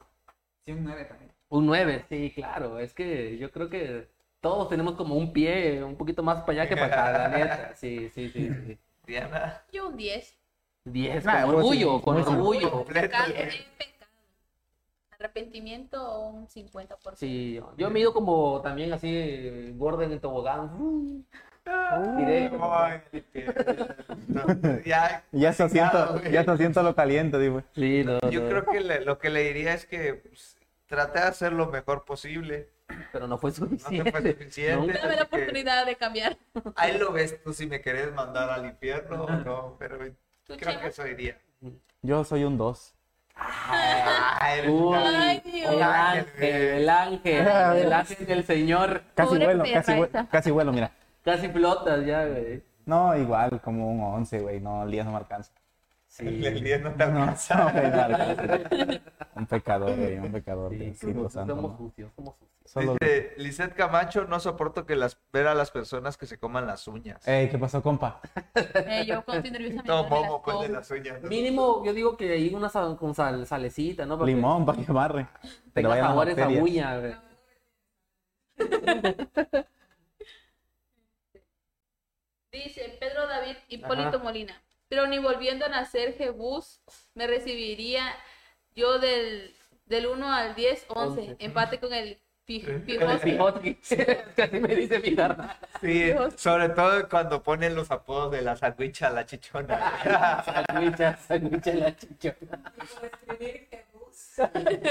Sí, un 9 también.
Un 9, sí, claro. Es que yo creo que todos tenemos como un pie un poquito más para allá que para acá, la neta. (laughs) Sí, sí, sí. sí.
Diana.
Yo un 10.
10,
Nah,
con orgullo,
sí,
con orgullo.
Completo,
Pecado,
güey.
he pecado. Arrepentimiento un 50%.
Sí, yo mido como también así, Gordon en tobogán. Directo.
Ay, no, ya,
Ya se
Chingado,
siento, ya se siento lo caliente, digo.
Sí, no,
Yo
no,
creo que le- lo que le diría es que pues, trate de hacer lo mejor posible.
pero no fue
No te
suficiente.
fue suficiente.
Nunca.
Dame la oportunidad de cambiar.
Ahí lo ves tú si me querés mandar al infierno o no, pero
¿Tú,
creo
Chema?
que eso iría.
Yo soy un 2.
Ay,
Uy,
Ay, Dios.
el ángel, el ángel, el ángel del Señor.
Casi
Pobre
vuelo, casi vuelo, casi vuelo, mira.
Casi flotas ya, güey.
No, igual, como un 11, güey. No, el día no me alcanza. (laughs)
Sí.
El día no te
No. (laughs) Un pecador, güey, un pecador.
Sí, somos,
santo,
somos
¿no?
sucios, somos sucios.
Solo-
Dice Lisette Camacho, no soporto que las ver a las personas que se coman las uñas.
Ey, ¿qué pasó, compa? (laughs)
Eh, yo cuando estoy nerviosa me
No, momo, pues de las uñas.
Mínimo, yo digo que hay una sal- con sal, salecita, ¿no? Para que
Limón para que. Pero
Tenga sabor esa uña, güey.
Dice Pedro David Hipólito
Ajá.
Molina. Pero ni volviendo a nacer Jebús me recibiría yo del, del 1 al 10, 11.
Once.
Empate con el pi-
El
Pijoski.
Pijoski. Casi me dice mi carnal.
Sí, sobre todo cuando ponen los apodos de la sandwicha a la chichona. (laughs)
Sandwicha, sandwicha la chichona.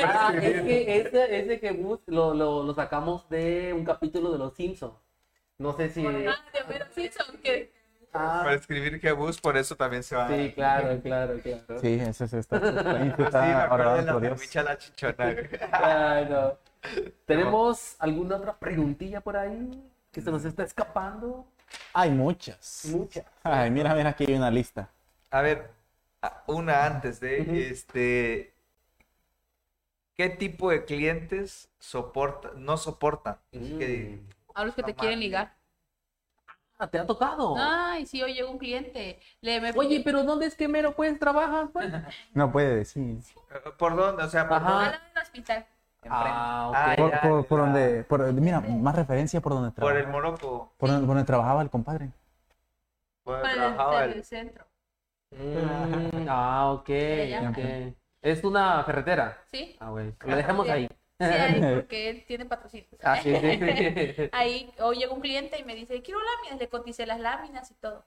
Ah, es que ese, ese Jebus lo, lo, lo sacamos de un capítulo de Los Simpsons. No sé si...
Ah, de Homero Simpson, que
Ah,
Para escribir que bus, por eso también se va.
sí, claro, claro, claro.
Sí, ese es (laughs)
Sí, me
está
acuerdo
orado
de la
por Dios.
la chichona. güey.
Claro. (laughs) ¿Tenemos alguna otra preguntilla por ahí que se nos está escapando?
Hay muchas.
Muchas.
Ay, mira, mira, aquí hay una lista.
A ver, una antes de este. ¿Qué tipo de clientes soporta, no soportan? Que-
a los que te quieren ligar.
Ah, ¿te ha tocado?
Ay, sí, hoy llegó un cliente. Le me
Oye, pero ¿dónde es que mero pues trabajas? (laughs) Pues?
No puede decir.
¿Por dónde? O sea, ¿por
Ajá.
dónde?
al hospital.
Ah, ok.
Ah,
Por, donde, por, mira, más referencia por donde
Por el
trabajaba.
Morocco.
Por donde, por donde trabajaba el compadre.
Por donde
el,
trabajaba
centro.
Mm, ah, ok,
Ya.
ok. ¿Es una ferretera?
¿Sí?
Ah, güey. Lo dejamos ahí.
Sí, ahí, porque él tiene patrocinio.
Ah, sí. (laughs)
Ahí hoy llegó un cliente y me dice, quiero láminas, le coticé las láminas y todo.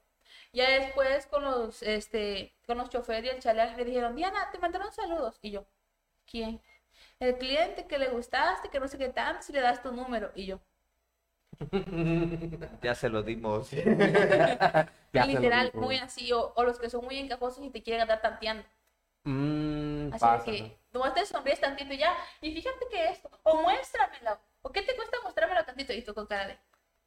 Ya después con los, este, con los choferes y el chalet me dijeron, Diana, te mandaron saludos. Y yo, ¿quién? El cliente que le gustaste, que no sé qué tanto, si le das tu número. Y yo, (laughs)
Ya se lo dimos. (laughs)
Lo
literal, muy así, o, o los que son muy encajosos y te quieren andar tanteando.
Mm,
Así
pasa,
de que, nomás te sonríes tantito y ya, y fíjate que esto, o muéstramelo, o qué te cuesta mostrármelo tantito, y tú con cara de,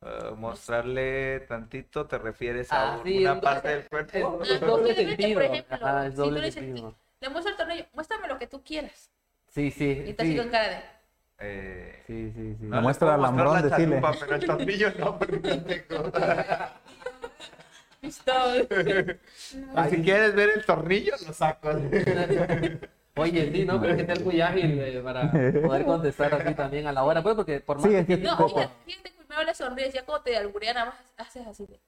Eh, mostrarle tantito, ¿te refieres a
Ah, sí,
una
un-
parte del (laughs) cuerpo?
es doble sentido.
por ejemplo,
Ajá, es
si tú
doble
le le muestro el tornillo, muéstrame lo que tú quieras.
Sí, sí.
Y así
sí.
con cara de,
Eh,
Sí, sí, sí.
no le
muestra
puedo
al
mostrar
lambrón,
la
decile.
chalupa, pero el tornillo no, (laughs) porque (laughs)
"Listo".
si quieres ver el tornillo, lo saco.
Oye, sí, ¿no? Pero hay que ser muy ágil eh, para poder contestar así también a la hora, pues, porque por más
Sí, es que
No,
poco.
fíjate, primero le sonríes, ya como te alburean, nada más haces así de,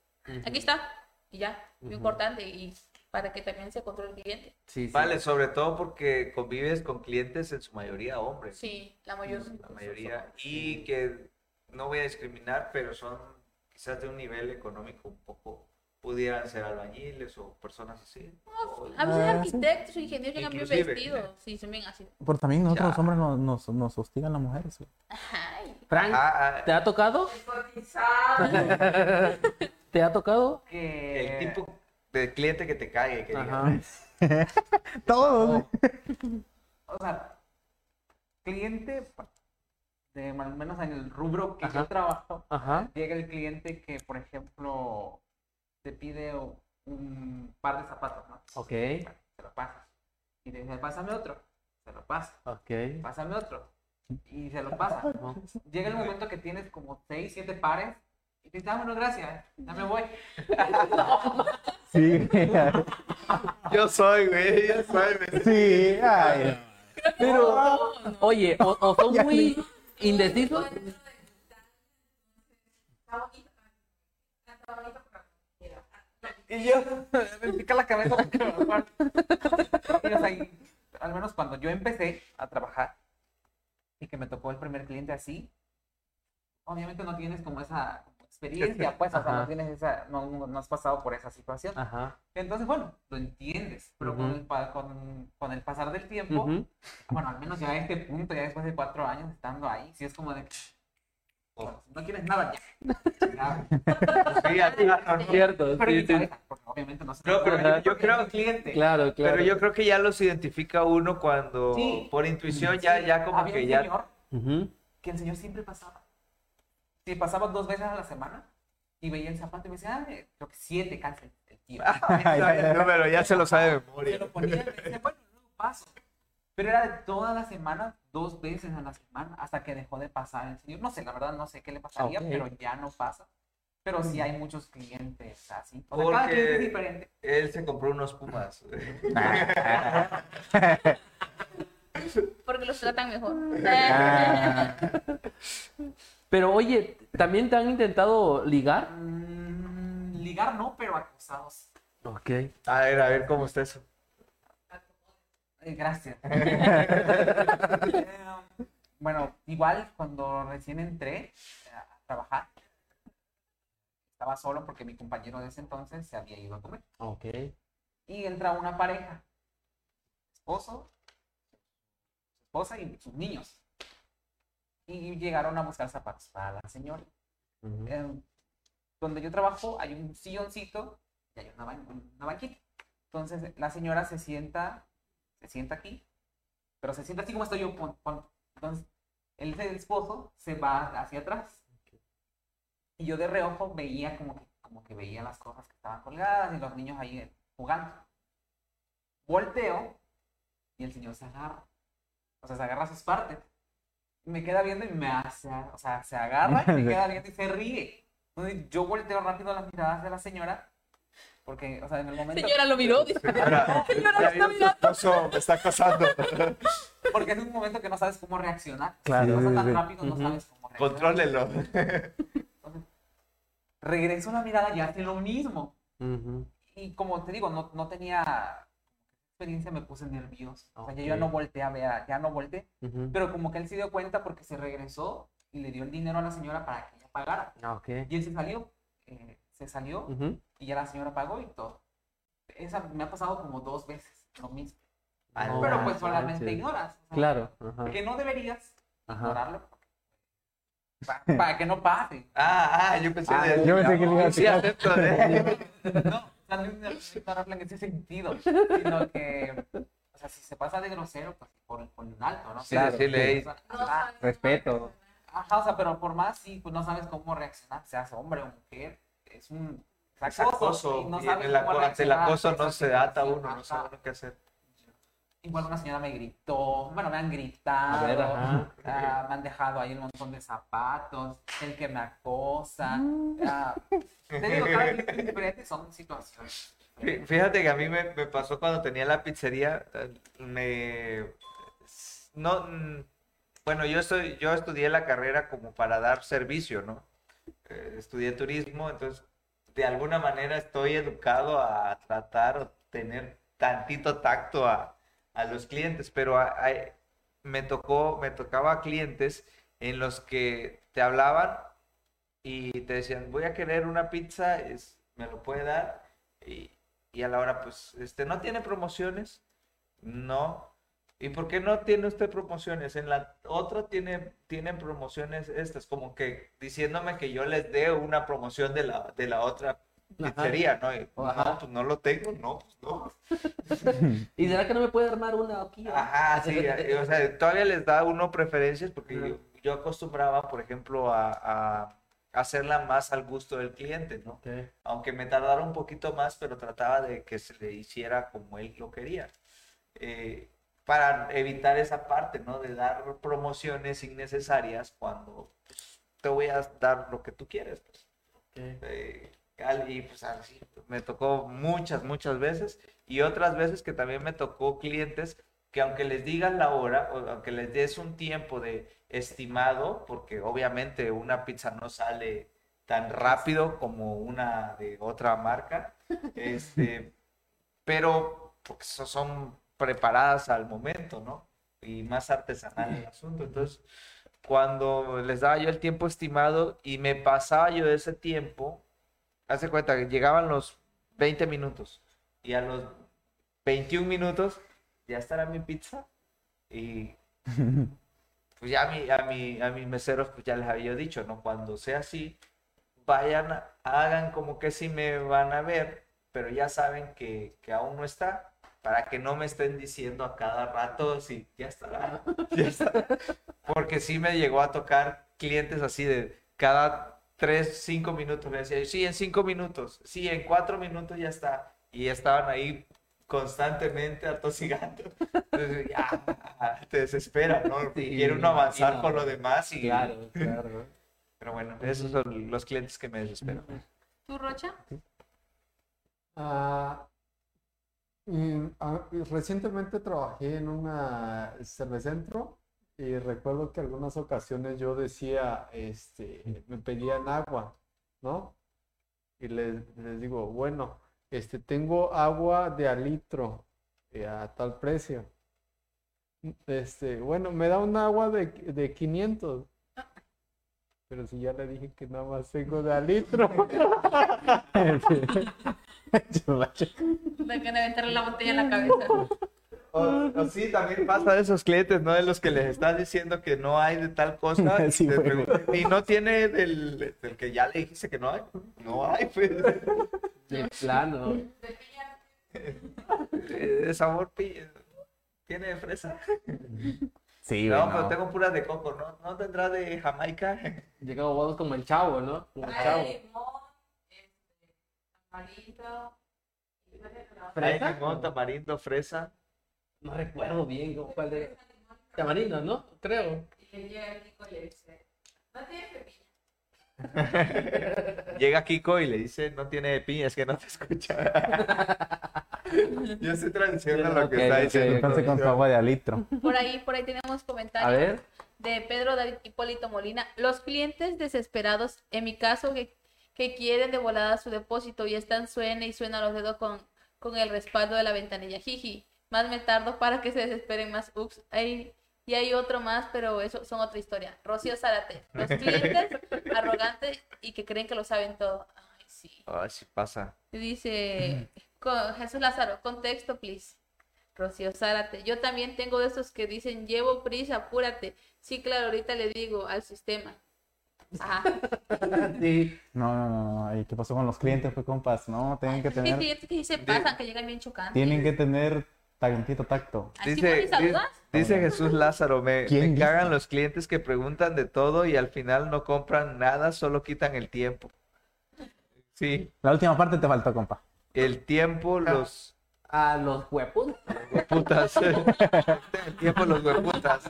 aquí está, y ya, muy
Ujú.
importante, y para que también se controle el cliente.
Sí, sí.
Vale, sobre todo porque convives con clientes en su mayoría hombres.
Sí, la mayor.
La mayoría. Y que no voy a discriminar, pero son quizás de un nivel económico un poco pudieran ser albañiles o personas así. O-
A veces
Ah,
arquitectos, ingenieros llegan bien vestidos. Sí, son bien así.
Pero también nosotros
Ya.
los hombres nos, nos, nos hostigan las mujeres.
Frank,
Ah,
¿te
ah,
ha tocado? ¿Te ha tocado?
Que...
el tipo de cliente que te cague, que diga,
Ajá. (laughs)
Todos.
O sea, cliente, de al menos en el rubro que
Ajá.
yo trabajo,
Ajá.
llega el cliente que, por ejemplo, te pide un par de zapatos, ¿no?
Ok.
Se lo pasas. Y te dice, pásame otro. Se lo pasa.
Ok.
Pásame otro. Y se lo pasa. Llega el momento que tienes como 6, 7 pares. Y te dices, ah, bueno, gracias. Ya me voy. (laughs)
Sí. (laughs)
Yo soy, güey, yo soy. güey".
sí. Ay.
Pero, oye, o, o son muy indecisos.
Y yo (laughs) me pica la cabeza porque me acuerdo. Y, o sea, y al menos cuando yo empecé a trabajar y que me tocó el primer cliente así, obviamente no tienes como esa experiencia, pues, o sea, no tienes esa, no, has pasado por esa situación.
Ajá.
Entonces, bueno, lo entiendes, pero con,
Ujú.
el, pa- con, con el pasar del tiempo, bueno, al menos ya a este punto, ya después de cuatro años estando ahí, sí es como de, no quieres nada, ya. (laughs)
Cierto,
Pero en
sí,
mi
sí.
cabeza, porque obviamente no se
No, pero
puede,
yo creo-
cliente.
Claro, claro.
Pero yo creo que ya los identifica uno cuando,
Sí.
por intuición, ya, ya como
Había
que
un
ya...
señor que el señor siempre pasaba. Sí, pasaba dos veces a la semana y veía el zapato y me decía, ah, eh, creo que siete calza el el tío.
El número ya se lo sabe de
Se
memoria.
lo ponía y me decía, bueno, luego paso. Pero era de toda la semana, dos veces a la semana, hasta que dejó de pasar el señor. No sé, la verdad no sé qué le pasaría, pero ya no pasa. Pero sí hay muchos clientes así. O sea, cada cliente es diferente.
Él se compró unos pumas. (laughs)
porque los tratan mejor.
Ah.
Pero oye, ¿también te han intentado ligar?
Mm, ligar no, pero acosados.
Ok.
A ver, a ver cómo está eso.
Eh, gracias. (laughs) Bueno, igual cuando recién entré a trabajar, estaba solo porque mi compañero de ese entonces se había ido a comer.
Ok.
Y entra una pareja, esposo, su esposa y sus niños. Y llegaron a buscar zapatos para la señora. Eh, donde yo trabajo hay un silloncito y hay una, ban- una banquita. Entonces la señora se sienta, se sienta aquí, pero se sienta así como estoy yo. pon- pon- Entonces el, esposo se va hacia atrás. Y yo de reojo veía como que, como que veía las cosas que estaban colgadas y los niños ahí jugando. Volteo y el señor se agarra. O sea, se agarra a sus partes. Me queda viendo y me hace, o sea, se agarra y me (laughs) queda viendo y se ríe. Entonces yo volteo rápido las miradas de la señora. Porque, o sea, en el momento.
Señora lo miró. Señora,
ya
está
vino su esposo, me está acosando. (laughs)
Porque es un momento que no sabes cómo reaccionar.
Claro,
Si pasa
sí,
tan rápido, no sabes cómo reaccionar.
Contrólelo.
Entonces, regreso la mirada y hace lo mismo. Y como te digo, no, no tenía experiencia, me puse nervioso. O sea, yo ya no volteé a ver, ya no volteé. Pero como que él se dio cuenta porque se regresó y le dio el dinero a la señora para que ella pagara.
Ah, ok.
Y él se salió. eh, se salió
Ujú.
y ya la señora pagó y todo. Esa me ha pasado como dos veces lo mismo.
No
Pero pues solamente ignoras. o sea,
Claro. Ajá.
Que no deberías
Ajá.
ignorarlo. pa- (laughs) Para, que no pase.
Ah, ah, yo pensé
Ah,
de...
yo pensé que le iba a
Sí,
decir.
acepto de... (laughs)
No, (laughs) o sea, no es ignorarlo en ese sentido, sino que, o sea, si se pasa de grosero, pues por, por un alto, ¿no?
Sí,
Claro, sí.
"Ey,
O sea, ajá,
Respeto.
ajá, o sea, pero por más, sí, pues no sabes cómo reaccionar, seas hombre o mujer, es un
es acoso.
y no
y el acoso no se ata
situación,
uno, no sabe uno qué hacer.
Igual una señora me gritó, bueno, me han gritado,
ver,
ah, me han dejado ahí un montón de zapatos, el que me acosa.
Mm.
ah, te digo, cada cliente es diferente, son situaciones.
Fí- Fíjate que a mí me, me pasó cuando tenía la pizzería, eh, me... No, mm, bueno, yo, soy, yo estudié la carrera como para dar servicio, ¿no? Eh, estudié turismo, entonces de alguna manera estoy educado a tratar o tener tantito tacto a, a los clientes, pero me tocó, me tocaba clientes en los que te hablaban y te decían, voy a querer una pizza, es, me lo puede dar y, y a la hora, pues, este, no tiene promociones, no. ¿Y por qué no tiene usted promociones? En la otra tiene, tienen promociones estas, como que diciéndome que yo les dé una promoción de la, de la otra pizzería, ¿no? Y,
Ajá.
no, pues no lo tengo, no, pues no. (laughs)
¿Y será que no me puede armar una aquí?
Ajá, sí, o sea, todavía les da uno preferencias porque yo, yo acostumbraba, por ejemplo, a, a hacerla más al gusto del cliente, ¿no? Aunque me tardara un poquito más, pero trataba de que se le hiciera como él lo quería. Eh, para evitar esa parte, ¿no? De dar promociones innecesarias cuando pues, te voy a dar lo que tú quieres, pues.
ok.
Eh, y pues así, me tocó muchas, muchas veces y otras veces que también me tocó clientes que aunque les digas la hora o aunque les des un tiempo de estimado, porque obviamente una pizza no sale tan rápido como una de otra marca, (laughs) este, pero porque so- son preparadas al momento, ¿no? Y más artesanal el asunto. Entonces, cuando les daba yo el tiempo estimado y me pasaba yo ese tiempo, hace cuenta que llegaban los 20 minutos y a los 21 minutos ya estará mi pizza y (laughs) pues ya a, mi, a, mi, a mis meseros pues ya les había dicho, ¿no? Cuando sea así, vayan, hagan como que sí me van a ver, pero ya saben que, que aún no está, para que no me estén diciendo a cada rato si ya estará, ya estará. Porque sí me llegó a tocar clientes así de cada 3, 5 minutos, me decían, sí, en 5 minutos, sí, en 4 minutos ya está. Y estaban ahí constantemente atosigando. Entonces, ya, te desespera, ¿no?
Sí,
Quiere uno avanzar con lo demás y...
Claro, claro.
Pero bueno, esos son los clientes que me desesperan.
¿Tú, Rocha?
Ah, y, y recientemente trabajé en una cervecentro y recuerdo que algunas ocasiones yo decía, este, me pedían agua, ¿no? Y les, les digo, bueno, este, tengo agua de a litro eh, a tal precio. Este, bueno, me da un agua de, de 500. Pero si ya le dije que nada más tengo de a litro. (laughs) (laughs) (laughs)
De que aventarle la botella en la cabeza.
O, o sí, también pasa de esos clientes, ¿no? De los que les estás diciendo que no hay de tal cosa. (laughs)
Sí,
y, te no tiene del, del que ya le dijiste que no hay. No hay, pues.
De plano.
De sabor tiene de fresa.
Sí,
No, pero tengo puras de coco, ¿no? ¿No tendrá de Jamaica? (laughs)
Llegamos como el chavo, ¿no? Como el chavo.
limón, este, amarillo.
Hay
¿Fresa?
limón, tamarindo, fresa.
No recuerdo bien ¿cómo- cuál era. Tamarindo, ¿no? Creo. (laughs)
Llega Kiko y le dice, no tiene pepilla.
Llega Kiko y le dice, no tiene de piña, es que no te escucha. Yo estoy traduciendo lo que está diciendo.
Entonces con su agua de a litro.
Por ahí, por ahí tenemos
A
comentarios
ver.
de Pedro David Hipólito Molina. Los clientes desesperados, en mi caso, que, que quieren de volada su depósito y están suena y suena los dedos con, con el respaldo de la ventanilla. Jiji, más me tardo para que se desesperen más. Ups, hay, y hay otro más, pero eso son otra historia. Rocío Zárate, los (laughs) clientes arrogantes y que creen que lo saben todo. Ay, sí.
Ay, sí pasa.
Dice con- Jesús Lázaro, contexto, please. Rocío Zárate, yo también tengo de esos que dicen, llevo prisa, apúrate. Sí, claro, ahorita le digo al sistema. Ajá. (laughs)
Sí.
No, no, no, no. ¿Y qué pasó con los clientes, pues, compas? No, tienen que tener,
clientes que sí se pasan, que llegan bien chocantes.
tienen que tener tantito tacto.
Dice, dice Jesús Lázaro, me,
¿Quién
me cagan
dice?
los clientes que preguntan de todo y al final no compran nada, solo quitan el tiempo. Sí,
La última parte te faltó, compa.
el tiempo, los
A los
hueputas. (laughs) el tiempo, los hueputas.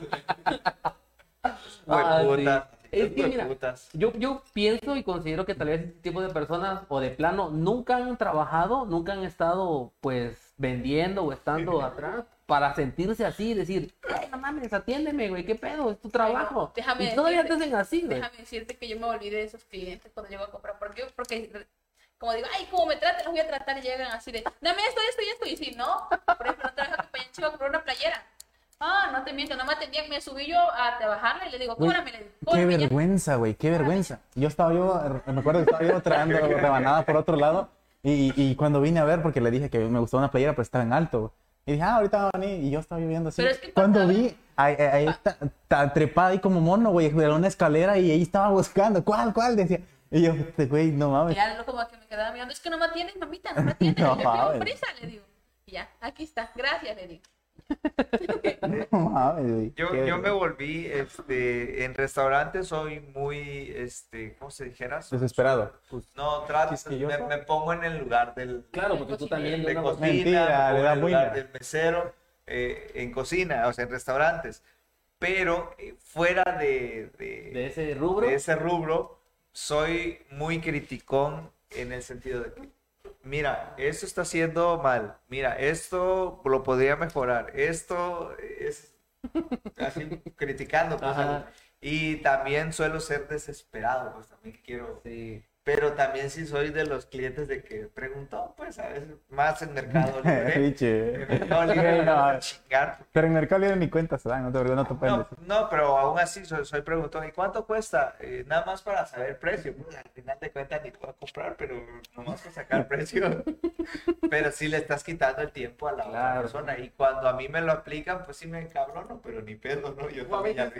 Ah,
Hueputas.
Sí. Es que mira,
hueputas.
Yo, yo pienso y considero que tal vez este tipo de personas o de plano nunca han trabajado, nunca han estado pues vendiendo o estando atrás para sentirse así y decir, "Ay, no mames, atiéndeme, güey, qué pedo, es tu trabajo.
déjame
y todavía te hacen así, güey.
Déjame decirte que yo me olvidé de esos clientes cuando llego a comprar. ¿Por qué? Porque, como digo, ay, como me traten, los voy a tratar y llegan así de, dame esto, esto y esto. Y si no, por ejemplo, no trabajo que Payanchi iba a comprar una playera. Ah, no te miento, no me atendían. Me subí yo a trabajarla y le digo, cóbrame, le digo,
Qué vergüenza, güey, qué vergüenza. Yo estaba yo, me acuerdo que estaba yo trayendo rebanada por otro lado Y, y cuando vine a ver, porque le dije que me gustaba una playera, pero estaba en alto. Y dije, ah, ahorita va a venir. Y yo estaba viviendo así.
Pero es que
cuando
pasaba-
vi, ahí, ahí- ta- ta- trepada ahí como mono, güey, de una escalera y ahí estaba buscando. ¿Cuál, cuál? Decía. Y yo, este güey, no
Y
mames.
ya lo como que me quedaba mirando, es que no me atiendes, mamita, no me atiendes. (laughs)
No,
le tengo prisa, le digo. Y ya, aquí está, gracias, le digo. (laughs)
Yo, yo me volví, este, en restaurantes soy muy, este, ¿cómo se dijera?
Desesperado.
No, trato, me, me pongo en el lugar del,
Claro, porque tú también
de cocina,
Mentira,
me pongo
le da
en el lugar del mesero, eh, en cocina, o sea, en restaurantes. Pero eh, fuera de, de-
de ese rubro.
de ese rubro, soy muy criticón en el sentido de que, mira, esto está haciendo mal, mira, esto lo podría mejorar, esto es así criticando. pues, y también suelo ser desesperado, pues también quiero,
Sí.
Pero también sí soy de los clientes de que preguntó, pues a veces más en Mercado (laughs) Libre. En Mercado Libre (laughs)
No.
chingar.
Pero en Mercado Libre ni cuentas, ¿sabes? No te, no te pueden
No,
decir.
no, pero aún así soy, soy preguntón. ¿Y cuánto cuesta? Eh, nada más para saber precio. Pues, al final de cuentas ni te voy a comprar, pero nomás para sacar (laughs) precio. pero sí le estás quitando el tiempo a la otra persona. Y cuando a mí me lo aplican, pues sí me encabrono, pero ni pedo, ¿no? Yo también ya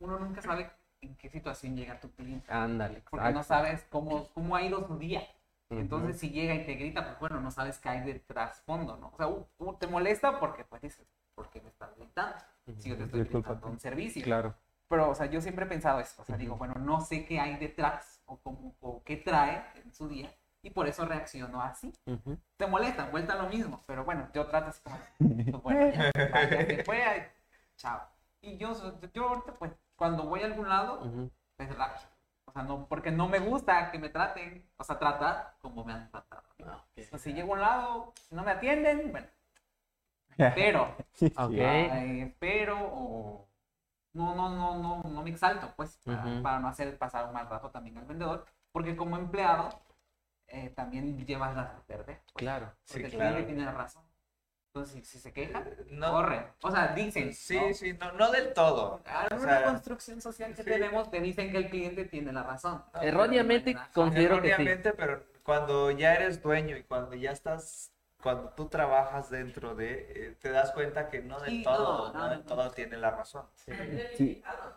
uno nunca sabe en qué situación llega tu cliente.
Ándale.
Porque no sabes cómo, cómo ha ido su día. Entonces, si llega y te grita, pues bueno, no sabes qué hay de trasfondo, ¿no? O sea, uh, uh, te molesta porque, pues dices, ¿por qué me estás gritando? Si yo te estoy
Discúlpate.
prestando un servicio.
Claro.
Pero, o sea, yo siempre he pensado eso. O sea, digo, bueno, no sé qué hay detrás o, cómo, o qué trae en su día. Y por eso reacciono así.
Ujú.
Te molesta, vuelta lo mismo. Pero bueno, yo trato así como, (laughs) pues, bueno, ya, ya se fue, chao. Y yo, yo ahorita, pues, cuando voy a algún lado,
Ujú.
pues rápido. O sea, no, porque no me gusta que me traten, o sea, tratar como me han tratado.
Ah, ok.
O sea, si llego a un lado, si no me atienden, bueno, (laughs) pero,
Sí,
Ok.
sí.
ay, espero o no, no, no, no, no me exalto, pues, para, no hacer pasar un mal rato también al vendedor, porque como empleado eh, también llevas las de perder,
Claro.
Sí,
porque el
claro.
cliente tiene razón. Entonces, si, si se queja,
No,
corre. O sea, dicen,
Sí,
¿no?
sí, no, no del todo.
Ah,
O sea,
una construcción social que
sí.
tenemos te dicen que el cliente tiene la razón.
Erróneamente
Pero no
considero que sí.
Erróneamente, pero cuando ya eres dueño y cuando ya estás, cuando tú trabajas dentro de, eh, te das cuenta que no del
Sí,
todo,
no,
no,
no,
del
no.
todo tiene la razón.
Sí.
Claro,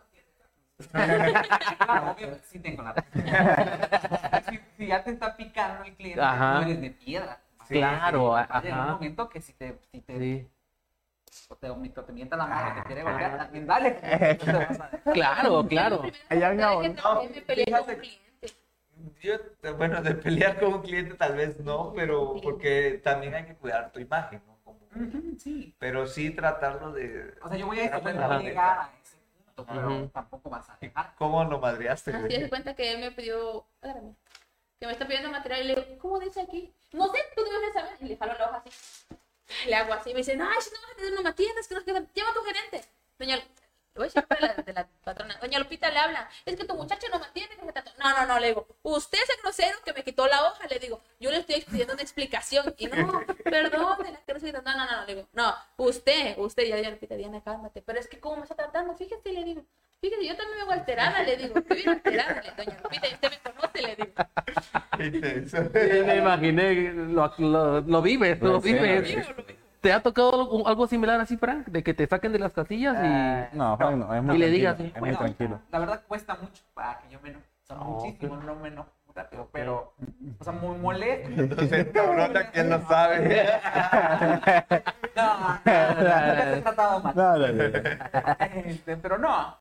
(laughs) obvio, sí tengo la razón. (laughs) (laughs) si, si ya te está picando el cliente,
Ajá.
no eres de piedra.
Claro,
Va a llegar un
ajá.
momento que si te, si te,
Sí.
o te, o te mienta la mano, te quiere golpear, también dale. No te vas a dejar.
Claro, claro.
Allá no,
no,
también me peleé con
fíjate-
un cliente.
Yo, bueno, de pelear con un cliente tal vez no, pero porque también hay que cuidar tu imagen, ¿no? Como-
Sí.
pero sí tratarlo de...
O sea, yo voy a intentar
Ajá.
llegar a ese punto, pero tampoco vas a dejar.
¿Cómo lo madreaste?
Así de cuenta que él me pidió, que me está pidiendo material y le digo, ¿cómo dice aquí? No sé, tú debes de saber. Y le jalo la hoja así. Le hago así. Me dicen, ay, si no vas a tener, no me atiendes, que no que Llama a tu gerente. Doña, voy a la, de la patrona. Doña Lupita le habla. Es que tu muchacho no me atiende. que se trata-". No, no, no, le digo. Usted es el grosero que me quitó la hoja. Le digo, yo le estoy pidiendo una explicación. Y no, perdón, no No, no, no, no, le digo. No, usted, usted, ya, ya, Lupita, Diana, cálmate. Pero es que, ¿cómo me está tratando? Fíjate, le digo. Fíjate, yo también me vengo alterada, le digo. Estoy bien alterada, le- doña Lupita, y usted me conoce, le digo.
Sí, me imaginé, lo, lo, lo vives, lo vives.
lo
Vivo, lo vivo.
¿Te ha tocado algo, algo similar así, Frank? De que te saquen de las casillas y...
No, Frank, no, es muy
Y le
tranquilo,
digas,
es muy
Bueno,
tranquilo.
La verdad cuesta mucho para que yo me enoje. O sea,
Ah,
muchísimo,
ok.
no me enojo rápido, pero, o sea, muy molesto. (laughs)
Entonces, cabrón, ¿quién lo sabe? (laughs)
No, no, no, nunca te he tratado mal.
No, no, no.
Este, pero no,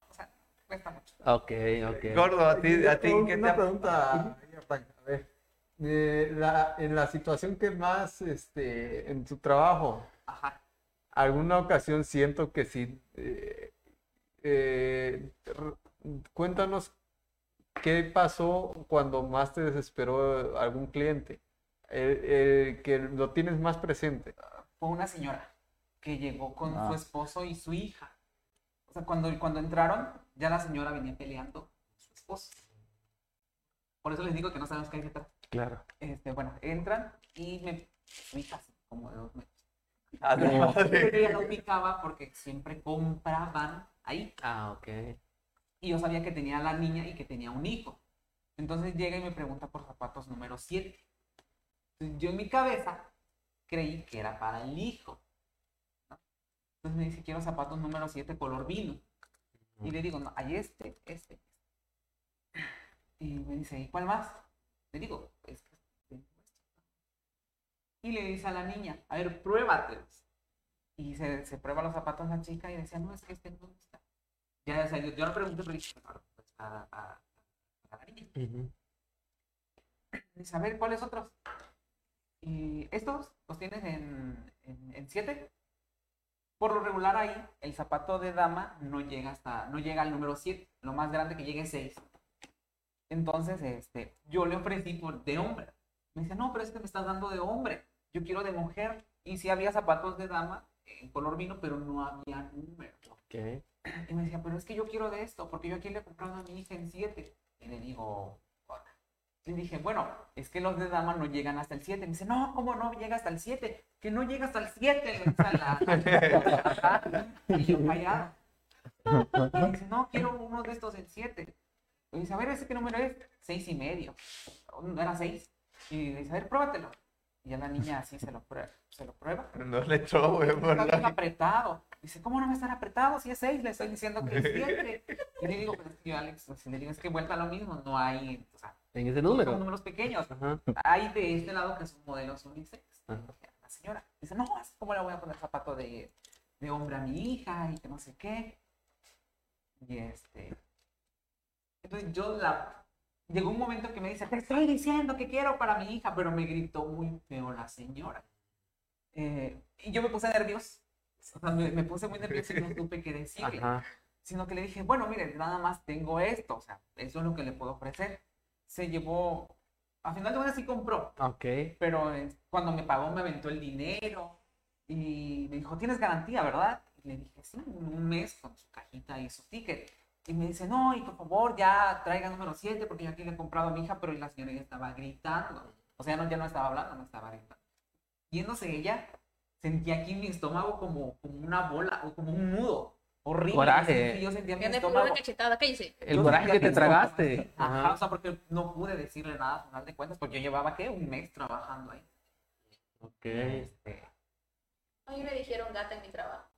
cuesta mucho.
Ok, ok.
Gordo, ¿a ti, a ti qué te
una
ha-
pregunta. A ver, eh, la- en la situación que más, este, en tu trabajo,
Ajá.
alguna ocasión siento que sí. eh, eh, cuéntanos qué pasó cuando más te desesperó algún cliente, El- el que lo tienes más presente.
Fue una señora que llegó con
Ah.
su esposo y su hija. O sea, cuando, cuando entraron, ya la señora venía peleando con su esposo. Por eso les digo que no sabemos qué hay detrás.
Claro.
Este, bueno, entran y me, así, como de dos metros.
A la
Pero
madre.
ella la ubicaba porque siempre compraban ahí.
Ah, ok.
Y yo sabía que tenía la niña y que tenía un hijo. Entonces llega y me pregunta por zapatos número 7. Entonces, yo en mi cabeza creí que era para el hijo. Entonces me dice, quiero zapatos número 7 color vino. Y le digo, no, hay este, este. Y me dice, ¿y cuál más? Le digo, es que tengo esto. Y le dice a la niña, a ver, pruébatelos. Y se, se prueba los zapatos la chica y decía, no, es que este no está. Ya, o sea, yo, yo no "Claro, pues, a, a- a la niña. Dice, a ver, ¿cuáles otros? Y estos los tienes en, en, en siete. Por lo regular ahí, el zapato de dama no llega hasta, no llega al número 7. Lo más grande que llegue es 6. Entonces, este, yo le ofrecí por de hombre. Me dice, no, pero es que me estás dando de hombre. Yo quiero de mujer. Y sí había zapatos de dama en color vino, pero no había número.
Ok.
Y me decía, pero es que yo quiero de esto, porque yo aquí le he comprado a mi hija en 7. Y le digo. Y dije, bueno, es que los de dama no llegan hasta el 7. Me dice, no, ¿cómo no llega hasta el 7? Que no llega hasta el 7. Le dice a la- (laughs) (laughs) y yo callado. Y dice, no, quiero uno de estos en 7. Y dice, a ver, ¿ese qué número es? 6 y medio. No era 6. Y dice, a ver, pruébatelo. Y ya la niña así se lo prueba. Se lo prueba.
No le echó, güey,
Está bien apretado. Dice, ¿cómo no va a estar apretado? Si es 6, le estoy diciendo que es (laughs) 7. Y le digo, pero es que yo, Alex, pues, le digo, es que vuelta a lo mismo, no hay, o sea,
En ese
son
número.
números pequeños.
Ajá.
Hay de este lado que son modelos unisex.
Ajá.
La señora dice, no, ¿cómo le voy a poner zapato de, de hombre a mi hija? Y que no sé qué. Y este... Entonces yo la... Llegó un momento que me dice, te estoy diciendo que quiero para mi hija, pero me gritó muy feo la señora. Eh, y yo me puse nervioso. O sea, me, me puse muy nervioso y no (laughs) supe qué decirle
Ajá.
sino que le dije, bueno, mire, nada más tengo esto, o sea, eso es lo que le puedo ofrecer. Se llevó, a final de cuentas sí compró,
Ok.
pero eh, cuando me pagó me aventó el dinero y me dijo, tienes garantía, ¿verdad? Y le dije, sí, un mes con su cajita y su ticket. Y me dice, no, y por favor, ya traiga número 7 porque yo aquí le he comprado a mi hija, pero la señora ya estaba gritando. O sea, no, ya no estaba hablando, no estaba gritando. Yéndose ella, sentía aquí en mi estómago como, como una bola o como un nudo. Horrible.
Coraje.
Sí, yo sentía mi estómago.
una cachetada, ¿qué dice?
El
Yo
coraje que te tragaste.
Ajá,
Ajá.
o sea, porque no pude decirle nada a final de cuentas, porque yo llevaba, ¿qué? Un mes trabajando ahí.
Ok.
Este,
A mí me dijeron gata en mi trabajo.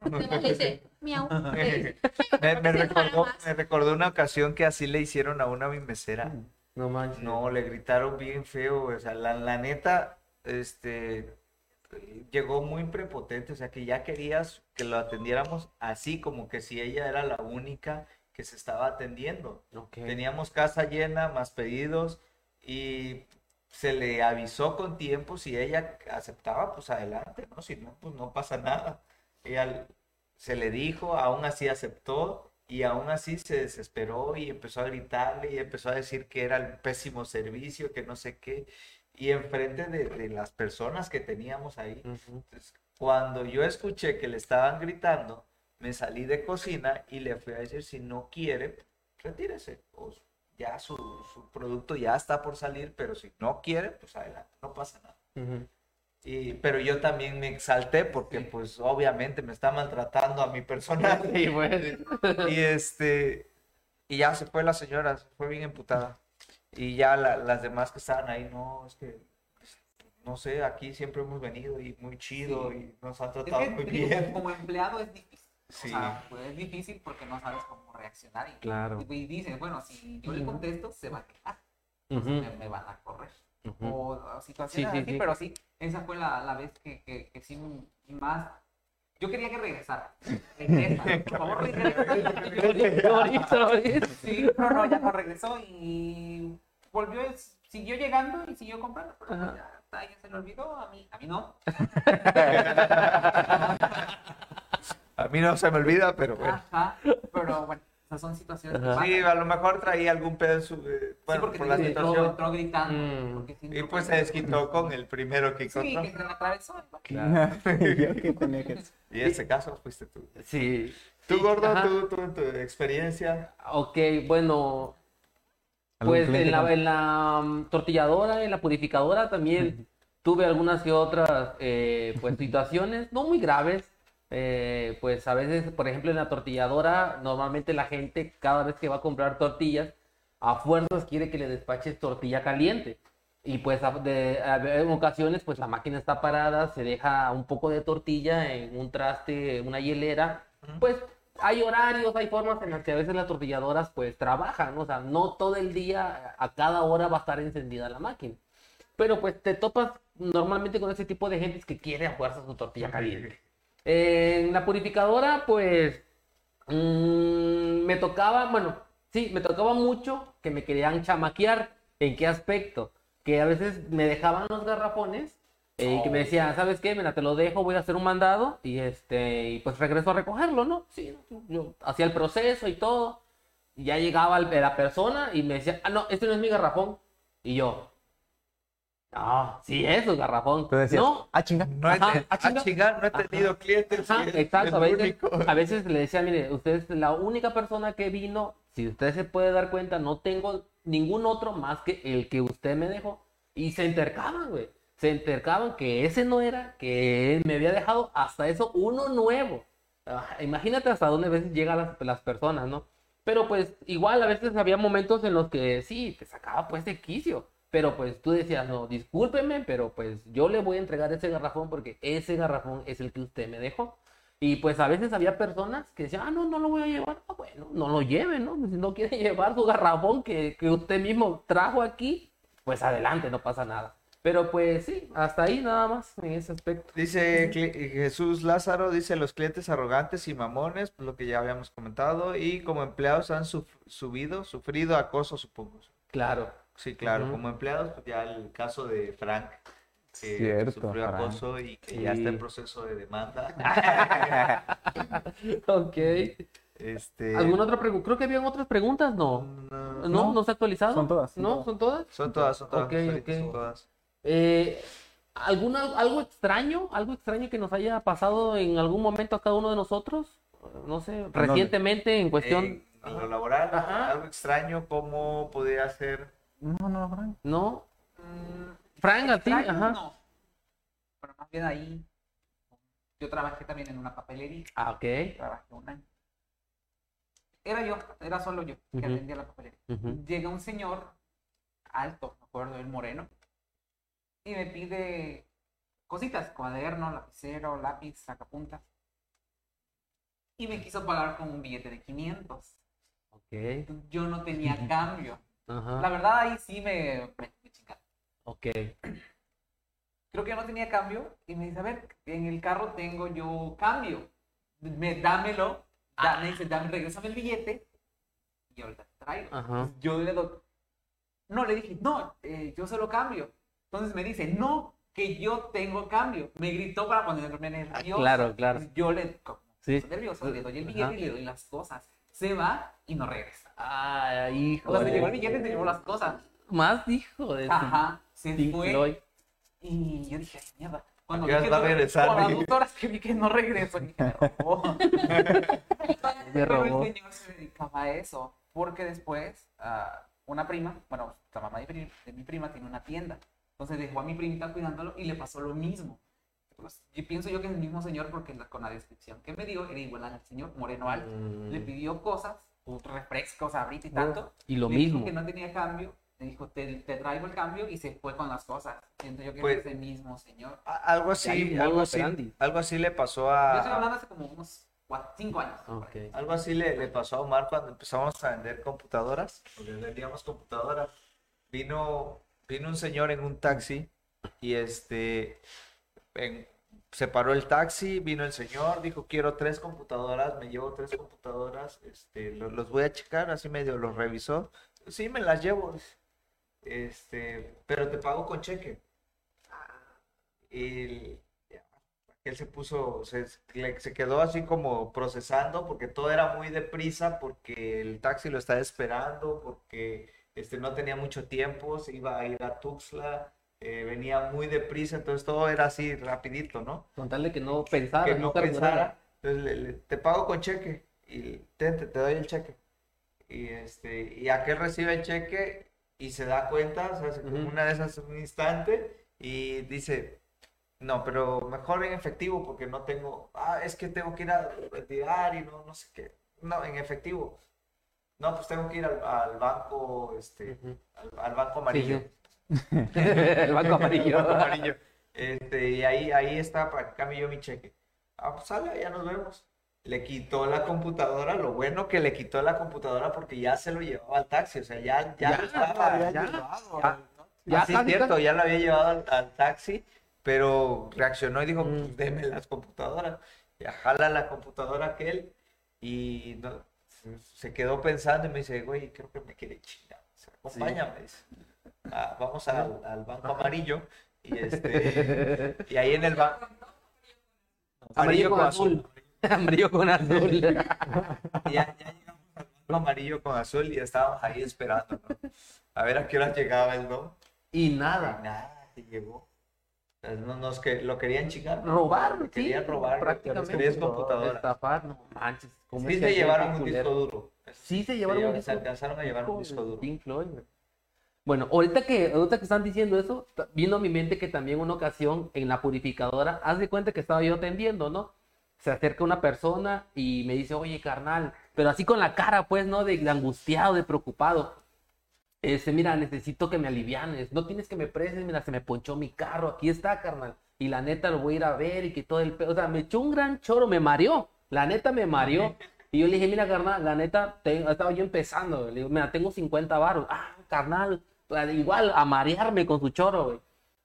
(laughs) Le dice, miau. (laughs) (laughs)
Me, me recordó, me recordó una ocasión que así le hicieron a una mi mesera.
No manches.
No, le gritaron bien feo. O sea, la, la neta, este, llegó muy prepotente, o sea, que ya querías que lo atendiéramos así, como que si ella era la única que se estaba atendiendo.
Ok.
Teníamos casa llena, más pedidos, y se le avisó con tiempo, si ella aceptaba, pues adelante, ¿no? Si no, pues no pasa nada. Ella se le dijo, aún así aceptó, y aún así se desesperó y empezó a gritarle y empezó a decir que era el pésimo servicio, que no sé qué, y enfrente de, de las personas que teníamos ahí.
Ujú.
Entonces, cuando yo escuché que le estaban gritando, me salí de cocina y le fui a decir, si no quiere, retírese. O ya su, su producto ya está por salir, pero si no quiere, pues adelante, no pasa nada.
Ujú.
Y, pero yo también me exalté porque pues obviamente me está maltratando a mi personal. (laughs)
Sí, pues.
Y este, y ya se fue la señora, se fue bien emputada. Y ya la- las demás que estaban ahí, no, es que, pues, no sé, aquí siempre hemos venido y muy chido
Sí.
y nos han
es
tratado
que,
muy
digo,
bien.
como empleado es difícil.
Sí.
O sea, pues es difícil porque no sabes cómo reaccionar. Y,
Claro.
y dices, bueno, si yo le contesto, se va a quejar.
Ujú.
me, me van a correr. O, o situaciones
Sí, sí,
así,
sí.
pero sí, esa fue la, la vez que, que, que sí más... Yo quería que regresara. Regresa, por (laughs) favor, regresa. Sí, pero no, ya no regresó y volvió, siguió llegando y siguió comprando. Pero ya, se le olvidó, a mí, a mí no. (laughs)
A mí no se me olvida, pero bueno.
Ajá, pero bueno, esas son situaciones que.
Sí, a lo mejor traía algún pedo en su... eh,
Sí,
bueno,
porque
por la situación.
entró gritando.
Mm.
porque sí
Y pues se desquitó con el primero que
Sí,
encontró.
que se le atravesó.
Claro. (laughs)
Y en ese caso fuiste tú.
Sí.
Tú,
Sí,
gordo, tú en tu experiencia.
Ok, bueno,
¿Algún
pues en la,
con-
en la mm, tortilladora, en la purificadora también tuve algunas que otras eh, pues (laughs) situaciones, no muy graves, eh, pues a veces, por ejemplo, en la tortilladora, normalmente la gente cada vez que va a comprar tortillas, a fuerzas quiere que le despaches tortilla caliente. Y pues a- de- a- en ocasiones pues la máquina está parada, se deja un poco de tortilla en un traste, una hielera. Pues hay horarios, hay formas en las que a veces las tortilladoras pues trabajan, o sea, no todo el día, a cada hora va a estar encendida la máquina. Pero pues te topas normalmente con ese tipo de gente que quiere a fuerza su tortilla caliente. En la purificadora, pues mm, me tocaba, bueno, sí, me tocaba mucho que me querían chamaquear. ¿En qué aspecto? Que a veces me dejaban los garrafones eh, y que me decían, ¿sabes qué? Mira, te lo dejo, voy a hacer un mandado y este, y pues regreso a recogerlo, ¿no? Sí, yo hacía el proceso y todo. Y ya llegaba la persona y me decía, ah, no, este no es mi garrafón. Y yo, no, sí es su garrafón.
Tú decías,
no,
ah, chinga.
No he,
Ajá, ah, chinga.
ah, chinga, no he tenido clientes.
Ajá,
y es
exacto. A veces, a veces le decía, mire, usted es la única persona que vino. Si usted se puede dar cuenta, no tengo ningún otro más que el que usted me dejó. Y se intercaban, güey. Se intercaban que ese no era, que él me había dejado hasta eso uno nuevo. Ah, imagínate hasta dónde a veces llegan las, las personas, ¿no? Pero pues igual a veces había momentos en los que sí, te sacaba pues de quicio. Pero pues tú decías, no, discúlpeme, pero pues yo le voy a entregar ese garrafón porque ese garrafón es el que usted me dejó. Y pues a veces había personas que decían, ah, no, no lo voy a llevar. Ah, bueno, no lo lleve, ¿no? Si no quiere (laughs) llevar su garrafón que, que usted mismo trajo aquí, pues adelante, no pasa nada. Pero pues sí, hasta ahí nada más en ese aspecto.
Dice cli- Jesús Lázaro, dice los clientes arrogantes y mamones, pues, lo que ya habíamos comentado, y como empleados han suf- subido, sufrido acoso, supongo.
Claro.
Sí, claro, como empleados, pues ya el caso de Frank, que
Cierto,
sufrió
Frank.
acoso y que ya está en proceso de demanda. (laughs)
Ok.
Este,
¿Alguna otra pregunta? Creo que habían otras preguntas, ¿no?
no,
¿No? ¿No, se ha actualizado?
Son todas,
¿No? ¿Son todas?
Son todas, son todas.
Ok,
ahorita
ok.
son todas.
Eh, ¿alguna, ¿Algo extraño? ¿Algo extraño que nos haya pasado en algún momento a cada uno de nosotros? No sé, recientemente en cuestión...
En lo laboral,
Ajá.
algo extraño, ¿cómo podría ser?
No, no, Frank.
¿No?
Mm,
Frank, a ti, ajá.
No. Pero más bien ahí. Yo trabajé también en una papelería.
Ah, ok.
Trabajé un año. Era yo, era solo yo que
Ujú.
atendía la papelería. Llega un señor alto, me acuerdo, el moreno, y me pide cositas, cuaderno, lapicero, lápiz, sacapuntas. Y me quiso pagar con un billete de 500.
Ok.
Yo no tenía cambio. La verdad ahí sí me, me, chingaron.
Ok.
Creo que yo no tenía cambio y me dice, a ver, en el carro tengo yo cambio. Me, dámelo. Da- me dice, dame, regrésame el billete y ahorita te traigo. Yo le doy. No, le dije, no, eh, yo se lo cambio. Entonces me dice, no, que yo tengo cambio. Me gritó para ponerme nervioso.
claro, claro.
Entonces, Yo le,
Sí.
nervioso, le doy el billete
Ajá.
y le doy las cosas. Se va y no regresa.
Ay, hijo.
O sea, me llevó el billete y me llevó las cosas.
Más hijo de
Ajá, se
Pink
fue.
Floyd.
Y yo dije, ay, mierda. Cuando
¿A qué
vi
horas
que
va a regresar?
a las dos horas que vi que no regresó, dije, (laughs) me robó.
Me
Pero
robó.
el señor se dedicaba a eso, porque después ah, una prima, bueno, la mamá de mi prima tiene una tienda, entonces dejó a mi primita cuidándolo y le pasó lo mismo. Pues, yo pienso yo que es el mismo señor porque la- con la descripción que me dio era igual al señor moreno alto.
Mm.
Le pidió cosas, refrescos, ahorita y tanto.
Y lo
le dijo
mismo.
que no tenía cambio, le dijo, te, te traigo el cambio y se fue con las cosas. Siento yo que
Pues-
es ese mismo señor.
A- Algo así, algo así,
operandi.
algo así le pasó
Yo estoy
a,
hablando hace como unos 5 años.
Ok.
algo así le, le pasó a Omar cuando empezamos a vender computadoras, porque vendíamos computadoras. Vino, vino un señor en un taxi y este, en- se paró el taxi, vino el señor, dijo quiero tres computadoras, me llevo tres computadoras, este, lo- los, voy a checar, así medio los revisó. Sí, me las llevo. Este, pero te pago con cheque. Y él se puso, se, se quedó así como procesando porque todo era muy deprisa, porque el taxi lo estaba esperando, porque este, no tenía mucho tiempo, se iba a ir a Tuxtla, eh, venía muy deprisa, entonces todo era así rapidito, ¿no?
Con tal de que no pensara,
que
no
pensara. Entonces le- le- te pago con cheque y te, te, te doy el cheque. Y, este, y aquel recibe el cheque y se da cuenta, o sea, se- como
Ujú.
una de esas un instante y dice, no, pero mejor en efectivo porque no tengo, ah, es que tengo que ir a retirar y no, no sé qué. No, en efectivo. No, pues tengo que ir al, al banco, este, al, al banco amarillo.
sí. (laughs) el banco amarillo. (laughs)
Banco Amarillo. Este, y ahí, ahí está, para acá me dio mi cheque. Ah, pues sale, ya nos vemos. Le quitó la computadora, lo bueno que le quitó la computadora porque ya se lo llevaba al taxi, o sea, ya, ya,
Ya,
lo estaba,
ya,
ya,
Ya,
ya, sí,
casi,
cierto, ya lo había llevado al, al taxi, pero reaccionó y dijo,
Mm.
pues deme las computadoras. Ya jala la computadora aquel y no- se- quedó pensando y me dice, güey, creo que me quiere chingar. O sea, acompáñame. Ah, vamos al, al banco amarillo y (laughs) este y ahí en el banco
Amarillo con azul. (laughs) Amarillo con azul. (laughs)
Y ya, ya llegamos al banco amarillo con azul y estábamos ahí esperando, ¿no? A ver a qué hora llegaba el no.
y
Y
nada.
nada, que llegó. No, nos que, lo querían chingar. ¿no?
Robar, sí,
Querían robar
prácticamente.
tres computadoras.
Estafar, no manches. ¿cómo
Sí se llevaron un disco duro.
Sí se llevaron un
Se
disco
alcanzaron a llevar un disco duro.
Pink Floyd, güey. Bueno, ahorita que, ahorita que están diciendo eso, vino a mi mente que también una ocasión en la purificadora, haz de cuenta que estaba yo atendiendo, ¿no? Se acerca una persona y me dice, oye, carnal, pero así con la cara, pues, ¿no? De, de angustiado, de preocupado. Este, mira, necesito que me alivianes, no tienes que me preses, mira, se me ponchó mi carro, aquí está, carnal. Y la neta lo voy a ir a ver y que todo el pedo, o sea, me echó un gran choro, me mareó, la neta me mareó. Y yo le dije, mira, carnal, la neta, te- estaba yo empezando. Le digo, mira, tengo 50 baros. Ah, carnal, igual a marearme con su choro, güey.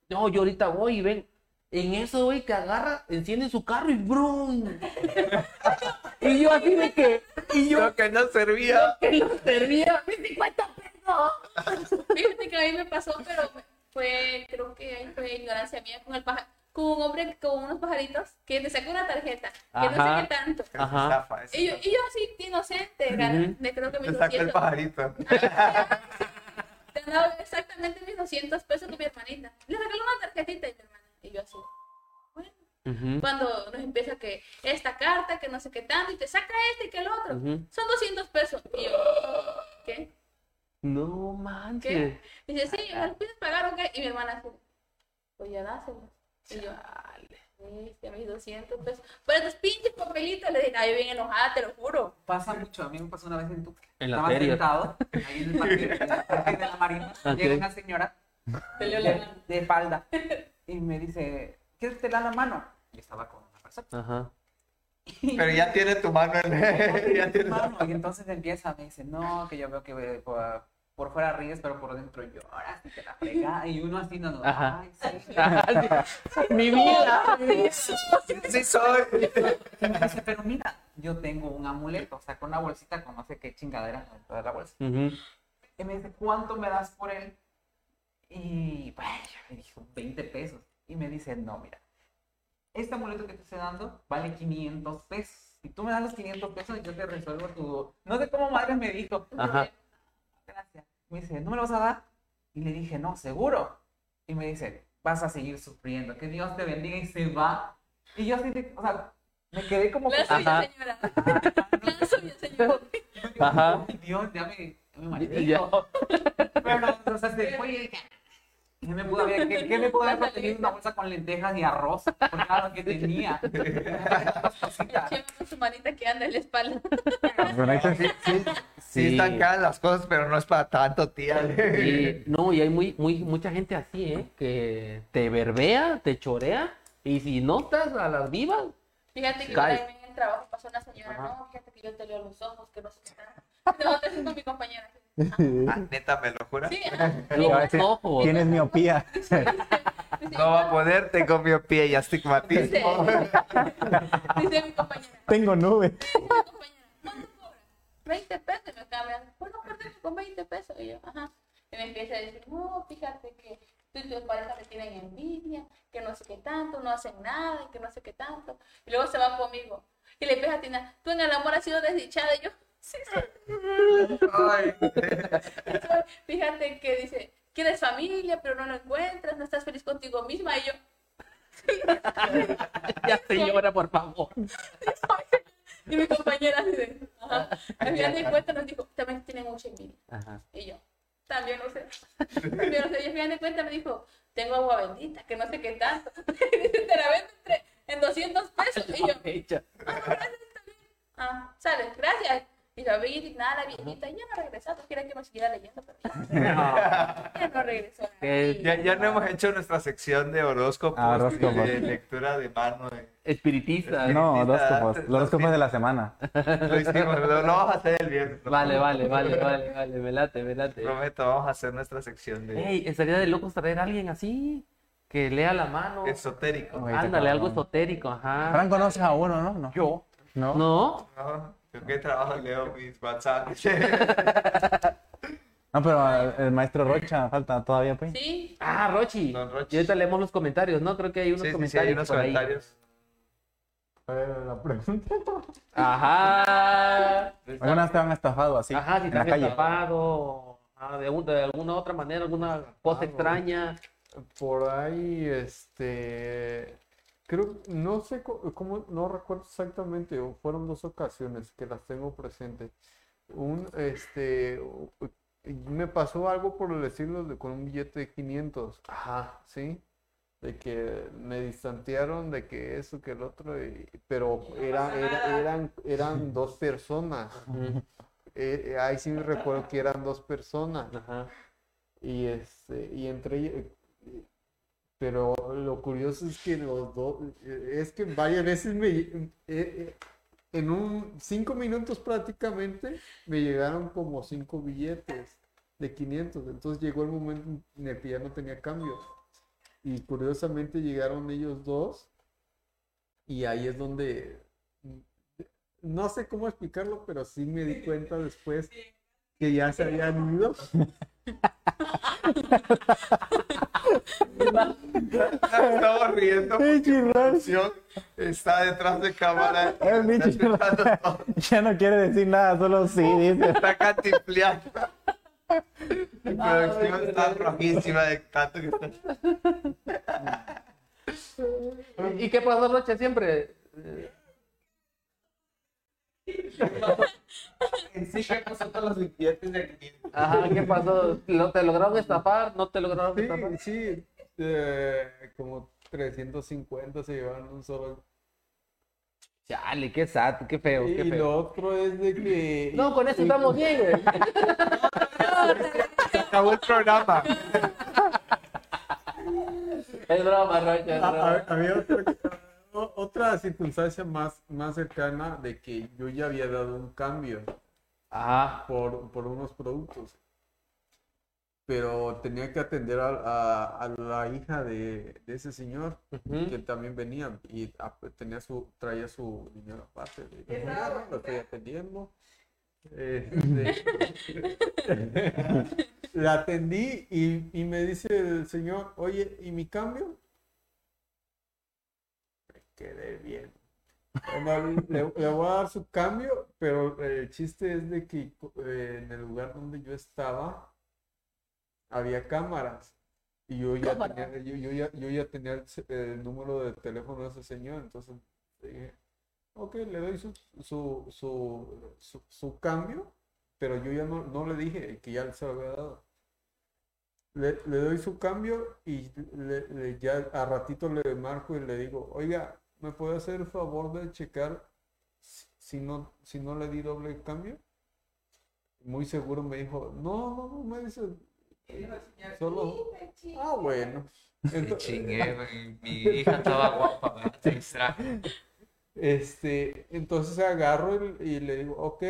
No, yo ahorita voy y ven. En eso, güey, que agarra, enciende su carro y ¡brum! (laughs) y yo así de que, y yo
Lo que no servía.
que lo servía, mis 50 pesos.
Fíjate que a mí me pasó, pero fue, creo que ahí fue ignorancia mía con el paja- con un hombre con unos pajaritos que te saca una tarjeta, que no sé qué tanto.
Ajá.
Y yo, y yo así, inocente, gan- de creo que mis
Te sacó el
200.
pajarito.
Te han dado exactamente mis 200 pesos con mi hermanita. Le regaló una tarjetita y mi hermana. Y yo así, bueno. Cuando nos empieza que esta carta, que no sé qué tanto, y te saca este y que el otro. Son 200 pesos. Y yo, ¿qué?
No manches.
Dice, sí, ¿me los puedes pagar o qué? Y mi hermana así, pues ya dáselos. Y yo, sí, a mis 200 pesos. Pero estos pinches papelitos, le dije, ay, yo bien enojada, te lo juro.
Pasa mucho, a mí me pasó una vez en tu
En la
Estaba
feria.
sentado ahí en el parque, en el parque de la Marina. (laughs) Llega una señora
mano.
de falda y me dice, ¿quieres que te la la mano? Y estaba con una persona.
Ajá. (laughs)
Pero ya tiene tu mano en ya tiene (laughs)
Mano, Y entonces empieza, me dice, no, que yo veo que eh, por, por fuera ríes, pero por dentro lloras y te la frega. Y uno así, no, no,
Ajá.
ay, sí. (laughs)
Mi vida.
Sí soy.
Y me dice, pero mira, yo tengo un amuleto, o sea, con una bolsita con no sé qué chingadera dentro de la bolsa. Y me dice, ¿cuánto me das por él? Y bueno, yo me dijo, 20 pesos. Y me dice, no, mira, este amuleto que te estoy dando vale 500 pesos. Si tú me das los 500 pesos, yo te resuelvo tu... No sé cómo madre me dijo.
Ajá.
Gracias. Me dice, ¿no me lo vas a dar? Y le dije, no, seguro. Y me dice, vas a seguir sufriendo. Que Dios te bendiga y se va. Y yo así, de, o sea, me quedé como...
La
que-
suya,
Ajá.
señora. La suya, señora.
Ajá.
Dios, ya me, me. Pero no, o sea, se fue y dije, ¿qué me pudo haber, qué, qué me pudo haber mantenido una bolsa con lentejas y arroz? Era lo que tenía. (laughs)
Su manita que anda en la espalda.
Bueno.
Sí, sí, sí están caras las cosas, pero no es para tanto, tía.
Y, no, y hay muy, muy, mucha gente así, ¿eh? Que te verbea, te chorea, y si no estás a las vivas,
Fíjate que
Cae.
también en el trabajo pasó una señora,
Ajá.
no, fíjate que yo te leo los ojos, que no sé qué tal. No, te con mi compañera.
Ah, (laughs) neta, ¿me lo jura?
Sí,
ojos.
Tienes miopía. (laughs)
Dice,
No va a poder, tengo miopía y astigmatismo.
dice mi compañera,
Tengo nube.
dice mi compañera, ¿cuánto cobras? 20 pesos. Y me cambian, bueno, perdemos con 20 pesos. Y yo, ajá. Y me empieza a decir, no, fíjate que tú y tu pareja me tienen envidia, que no sé qué tanto, no hacen nada, y que no sé qué tanto. Y luego se va conmigo. Y le empieza a tirar, tú en el amor has sido desdichada. Y yo, sí, sí.
Ay. (laughs)
Fíjate que dice, quieres familia, pero no lo encuentras, no estás feliz contigo misma. Y yo,
Ya señora, por favor.
y mi compañera ajá. Al final de cuentas nos dijo, también tienen mucha envidia.
Ajá.
Y yo, también no sé. También no sé. Y al final de cuentas me dijo, tengo agua bendita, que no sé qué tanto. Dice, (laughs) te la vendo entre, en 200 pesos. Y yo,
Hecha.
ah, sale, gracias. Y Y la vi indignada la viejita y ya no regresó, tú querías que me siguiera leyendo, pero ya, (laughs) ya no regresó.
Que-
Ya, ya no hemos hecho nuestra sección de horóscopos,
Ah, horóscopos.
de lectura de mano. de-
Espiritista.
No, horóscopos. Los horóscopos de la semana.
Lo hicimos, lo, lo vamos a hacer el viernes. lo
Vale, vale, vale, vale, vale, me late, me late.
Prometo, vamos a hacer nuestra sección de
Ey, estaría de locos traer a alguien así, que lea la mano.
esotérico.
Ándale, algo esotérico, ajá.
Fran conoces a uno, ¿no? No.
Yo.
¿No?
¿No?
No, yo que trabajo leo mis WhatsApp. (laughs)
No, pero el, maestro Rocha falta todavía, pues.
Sí,
Ah, Rochi.
Don Rochi.
Y ahorita leemos los comentarios, ¿no? Creo que hay unos
Sí, sí, sí,
comentarios
hay unos
por ahí.
comentarios.
A ver, la pregunta.
Ajá.
Algunas te han estafado así
Ajá, si
en
te
calle.
estafado, ah, de, un- de alguna otra manera, alguna cosa
Ah,
extraña.
Por ahí, este, creo, no sé cómo, no recuerdo exactamente, o fueron dos ocasiones que las tengo presentes. Un, este, me pasó algo por el estilo de con un billete de 500,
Ajá.
¿sí? De que me distantearon de que eso, que el otro, y- pero era, era- eran, eran (laughs) dos personas. Eh, eh, ahí sí me recuerdo que eran dos personas.
Ajá.
Y este, y entre ellos, pero lo curioso es que los dos, es que varias veces me, eh, eh, en un cinco minutos prácticamente, me llegaron como cinco billetes de 500. Entonces llegó el momento en el que ya no tenía cambio. Y curiosamente llegaron ellos dos, y ahí es donde, no sé cómo explicarlo, pero sí me di cuenta después que ya se habían ido. (laughs)
Estamos riendo producción está detrás de cámara. (laughs)
El bicho ya no quiere decir nada, solo sí, dice.
Está cantifleando. Mi producción está rojísima de tanto que está.
¿Y qué pasó, Roche? Siempre.
En sí, ¿qué pasó con los billetes de 500?
Ajá, ¿qué pasó? ¿Lo- ¿Te lograron estafar? ¿No te lograron
Sí,
estafar?
sí, eh, como 350 se llevaron un solo.
Chale, qué sad, qué feo,
Y,
qué
y
feo.
lo otro es de que. (clears throat)
No, con eso
y-
estamos bien, güey. (laughs)
Se acabó el programa.
Es broma, Roche, es
Ah, ah, había otra, o- otra circunstancia más, más cercana de que yo ya había dado un cambio
Ajá.
por, por unos productos. Pero tenía que atender a, a- a la hija de, de ese señor. Que también venía y ah, tenía su, traía su dinero aparte. Le dije, "Mira, no, lo estoy atendiendo. Este, (laughs) la atendí y, y me dice el señor, oye, ¿y mi cambio? Quedé bien. Le, le voy a dar su cambio, pero el chiste es de que eh, en el lugar donde yo estaba había cámaras. Y yo ya
Cámara.
tenía, yo, yo ya, yo ya tenía el, número de teléfono de ese señor, entonces dije, ok, le doy su, su, su, su, su cambio, pero yo ya no, no le dije que ya se lo había dado. Le, le doy su cambio y le- le- ya a ratito le marco y le digo, oiga, ¿me puede hacer el favor de checar si, no, si no le di doble cambio? Muy seguro me dijo, no, no, no, me dice, solo... Ah, bueno.
Me
Ento-
chingué, (laughs) güey. Mi hija estaba guapa, güey. Se distrajo.
Este, entonces agarro y, y le digo, ok,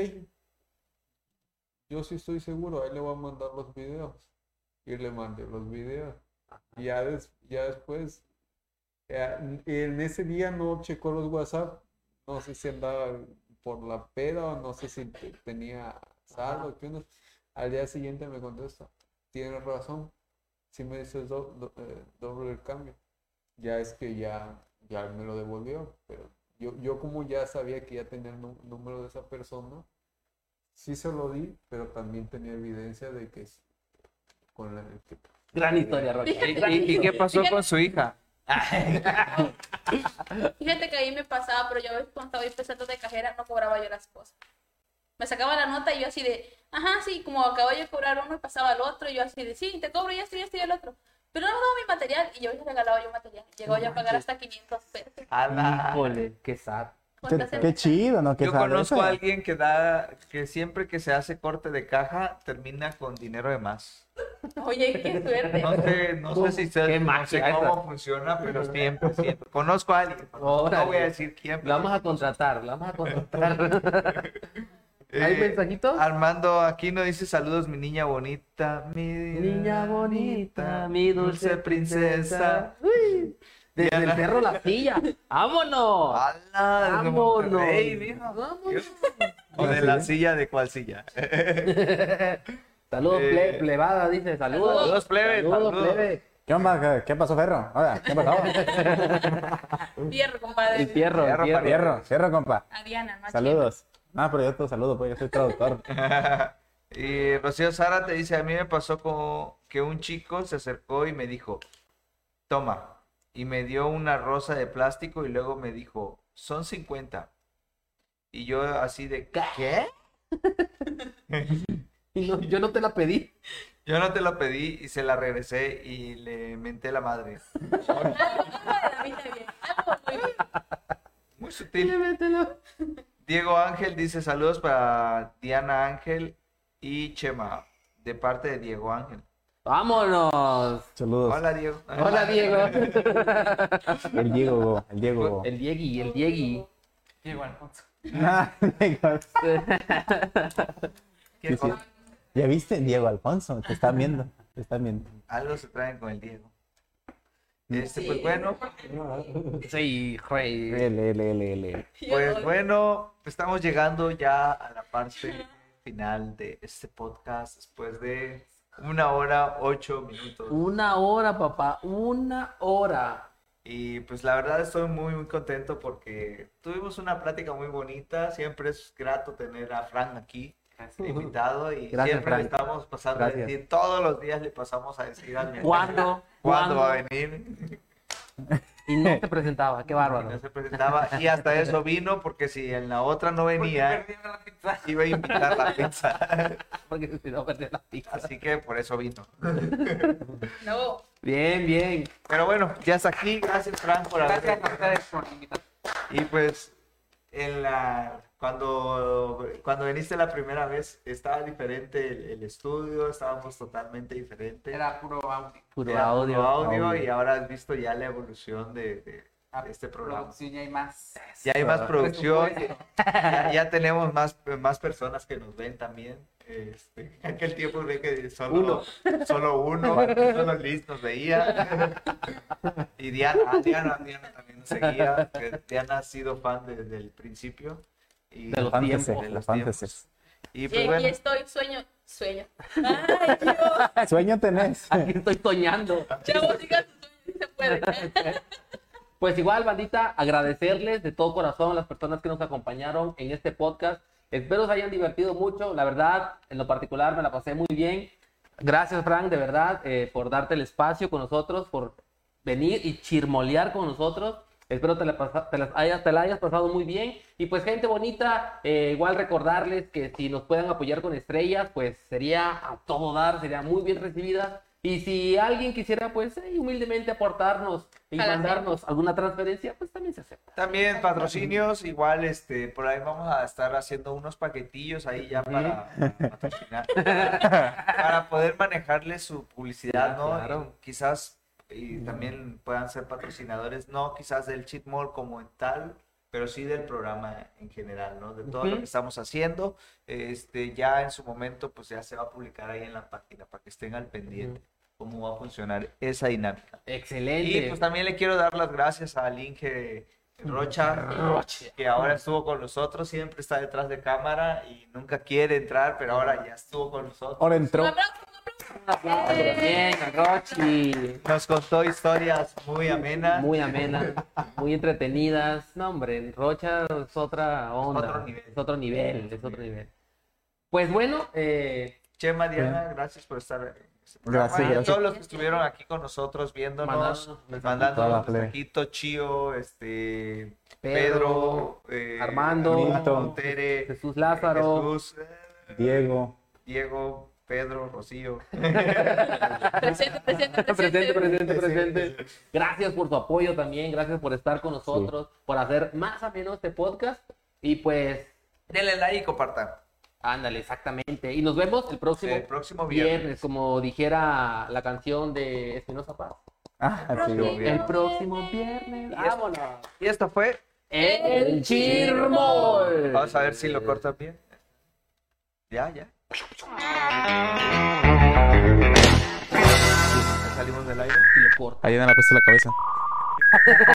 yo sí estoy seguro, ahí le voy a mandar los videos. Y le mandé los videos. Y ya, des- ya después, en ese día no checó los WhatsApp, no sé si andaba por la peda o no sé si te- tenía onda. Al día siguiente me contesta, tienes razón, sí me dices do- do- eh, doble el cambio. Ya es que ya, ya me lo devolvió, pero yo, yo como ya sabía que ya tenía el número de esa persona, sí se lo di, pero también tenía evidencia de que con la que
Gran historia, Roche.
¿Y, y- y qué pasó con su hija? (laughs)
Fíjate que ahí me pasaba, pero yo a veces cuando estaba empezando de cajera no cobraba yo las cosas. Me sacaba la nota y yo así de, ajá, sí, como acababa yo de cobrar uno y pasaba al otro, y yo así de, sí, te cobro y esto y esto y el otro. Pero no me daba mi material y yo les regalaba yo material. Llegó ya a pagar hasta 500 pesos.
A la-
Híjole, qué sad.
Qué,
¿Cuántas
qué chido, ¿no? Qué
Yo conozco a alguien que da, que siempre que se hace corte de caja, termina con dinero de más.
Oye, qué suerte.
No sé, no sé si se-
Qué
no sé cómo
esa.
funciona, pero siempre, siempre. Conozco a alguien. No voy a decir quién.
Lo vamos a contratar, lo vamos a contratar. (laughs) ¿Hay
Eh,
mensajitos?
Armando Aquino dice saludos, mi niña bonita, mi
Niña bonita, mi dulce princesa. Uy, desde el perro la silla. (laughs) ¡Vámonos!
¡Hala!
¡Vámonos! ¡Vámonos!
¿O (laughs) de la silla? ¿De cuál silla? (laughs)
Saludos,
Eh,
ple- plebada, dice. Saludos.
Saludos, plebe,
Saludos,
saludos.
plebe.
¿Qué onda? ¿Qué, pasó, Ferro? Hola, ¿qué pasó?
Fierro, compadre.
El fierro, el
Fierro,
fierro.
Fierro, fierro, compa.
A Diana, más
Saludos. Ah, pero yo te saludo, pues yo soy traductor.
y Rocío Sara te dice, a mí me pasó como que un chico se acercó y me dijo, toma, y me dio una rosa de plástico y luego me dijo, son 50. Y yo así de, ¿qué? (laughs)
Y no- yo no te la pedí.
Yo no te lo pedí y se la regresé y le menté la madre.
La. Muy
sutil. (laughs) Diego Ángel dice saludos para Diana Ángel y Chema, de parte de Diego Ángel.
¡Vámonos!
Saludos.
Hola Diego.
Hola, Diego. (laughs)
El Diego, el Diego.
El Diegui, el Diegui.
Diego Alfonso.
Ah, (laughs) Diego.
¿Qué
Sí, sí. ¿Ya viste? Diego Alfonso, te están viendo. Te están viendo.
Algo se traen con el Diego. Este, pues bueno,
Sí, güey.
L, L, L, L.
pues bueno, estamos llegando ya a la parte final de este podcast después de una hora, ocho minutos.
Una hora, papá. Una hora.
Y pues la verdad estoy muy, muy contento porque tuvimos una plática muy bonita. Siempre es grato tener a Fran aquí, invitado, y
Gracias,
siempre le
Frank.
estamos pasando a decir, todos los días le pasamos a decir al mesero
¿Cuándo?
cuándo va a
¿Cuándo?
venir. (laughs)
Y no se presentaba. Qué
Y no
bárbaro.
se presentaba. Y hasta eso vino, porque si en la otra no venía, iba a invitar la pizza. (laughs)
Porque si no perdía la pizza.
Así que por eso vino.
No.
Bien, bien.
Pero bueno, ya está aquí. Gracias, Fran, por haber
Gracias a ustedes por invitarme.
Y pues, en la, cuando, cuando viniste la primera vez, estaba diferente el, el estudio, estábamos totalmente diferentes.
Era puro audio.
Puro
Era
audio.
puro audio,
audio.
y ahora has visto ya la evolución de, de-
Ah,
de este programa.
Producción y hay más.
Ya hay más producción, ya, ya tenemos más, más personas que nos ven también. Este, en (laughs) aquel tiempo ve que solo uno, solo uno, solo Liz nos veía. Y Diana, Diana, Diana también nos seguía. que Diana ha sido fan desde el principio. Y
De los
Fántese,
tiempos,
de
los fánteses.
Y
Y
pues
aquí
bueno,
estoy, sueño. Sueño. Ay, (laughs) Dios.
Sueño tenés.
Aquí estoy soñando.
Chavos, digan si se puede. (laughs)
Pues igual, bandita, agradecerles de todo corazón a las personas que nos acompañaron en este podcast. Espero se hayan divertido mucho. La verdad, en lo particular, me la pasé muy bien. Gracias, Frank, de verdad, eh, por darte el espacio con nosotros, por venir y chirmolear con nosotros. Espero te la, pasa- te las haya- te la hayas pasado muy bien. Y pues, gente bonita, eh, igual recordarles que si nos pueden apoyar con estrellas, pues sería a todo dar, sería muy bien recibida. Y si alguien quisiera, pues, eh, humildemente aportarnos y mandarnos alguna transferencia, pues también se acepta.
también patrocinios, igual este, por ahí vamos a estar haciendo unos paquetillos ahí ya para, para (laughs) patrocinar, para poder manejarles su publicidad, ¿no?
Claro.
Quizás y también puedan ser patrocinadores, no quizás del cheat mall como en tal, pero sí del programa en general, ¿no? De todo lo que estamos haciendo, este, ya en su momento pues ya se va a publicar ahí en la página para que estén al pendiente cómo va a funcionar esa dinámica.
Excelente.
Y pues también le quiero dar las gracias a Linge Rocha,
Roche.
que ahora estuvo con nosotros, siempre está detrás de cámara y nunca quiere entrar, pero ahora ya estuvo con nosotros.
Ahora
Un
entró.
Aplauso, un aplauso.
Un aplauso también a Rochi.
Nos contó historias muy amenas.
Muy amenas, muy entretenidas. No, hombre, Rocha es otra onda.
Otro nivel.
Es otro nivel, es otro nivel. Pues bueno, eh,
Chema, Diana, gracias por estar este.
Gracias, gracias.
todos los que estuvieron aquí con nosotros viéndonos,
Mandándonos
mandándonos mensajitos, Chío, este,
Pedro,
Pedro, eh,
Armando,
Armando, Tere,
Jesús Lázaro,
Jesús, eh,
Diego.
Diego, Pedro, Rocío. (laughs)
Presente, presente, presente.
presente, presente, presente. Gracias por tu apoyo también, gracias por estar con nosotros, por hacer más o menos este podcast. Y pues,
Denle like y compartan.
ándale, exactamente. Y nos vemos el próximo,
El próximo
viernes.
viernes.
como dijera la canción de Espinosa Paz.
Ah, sí,
Próximo
güey.
El próximo viernes. Vámonos.
Y esto fue.
El Chirmol.
Vamos a ver si lo cortan bien. Ya, ya. Salimos del aire.
Y lo corto.
Ahí en la peste la cabeza.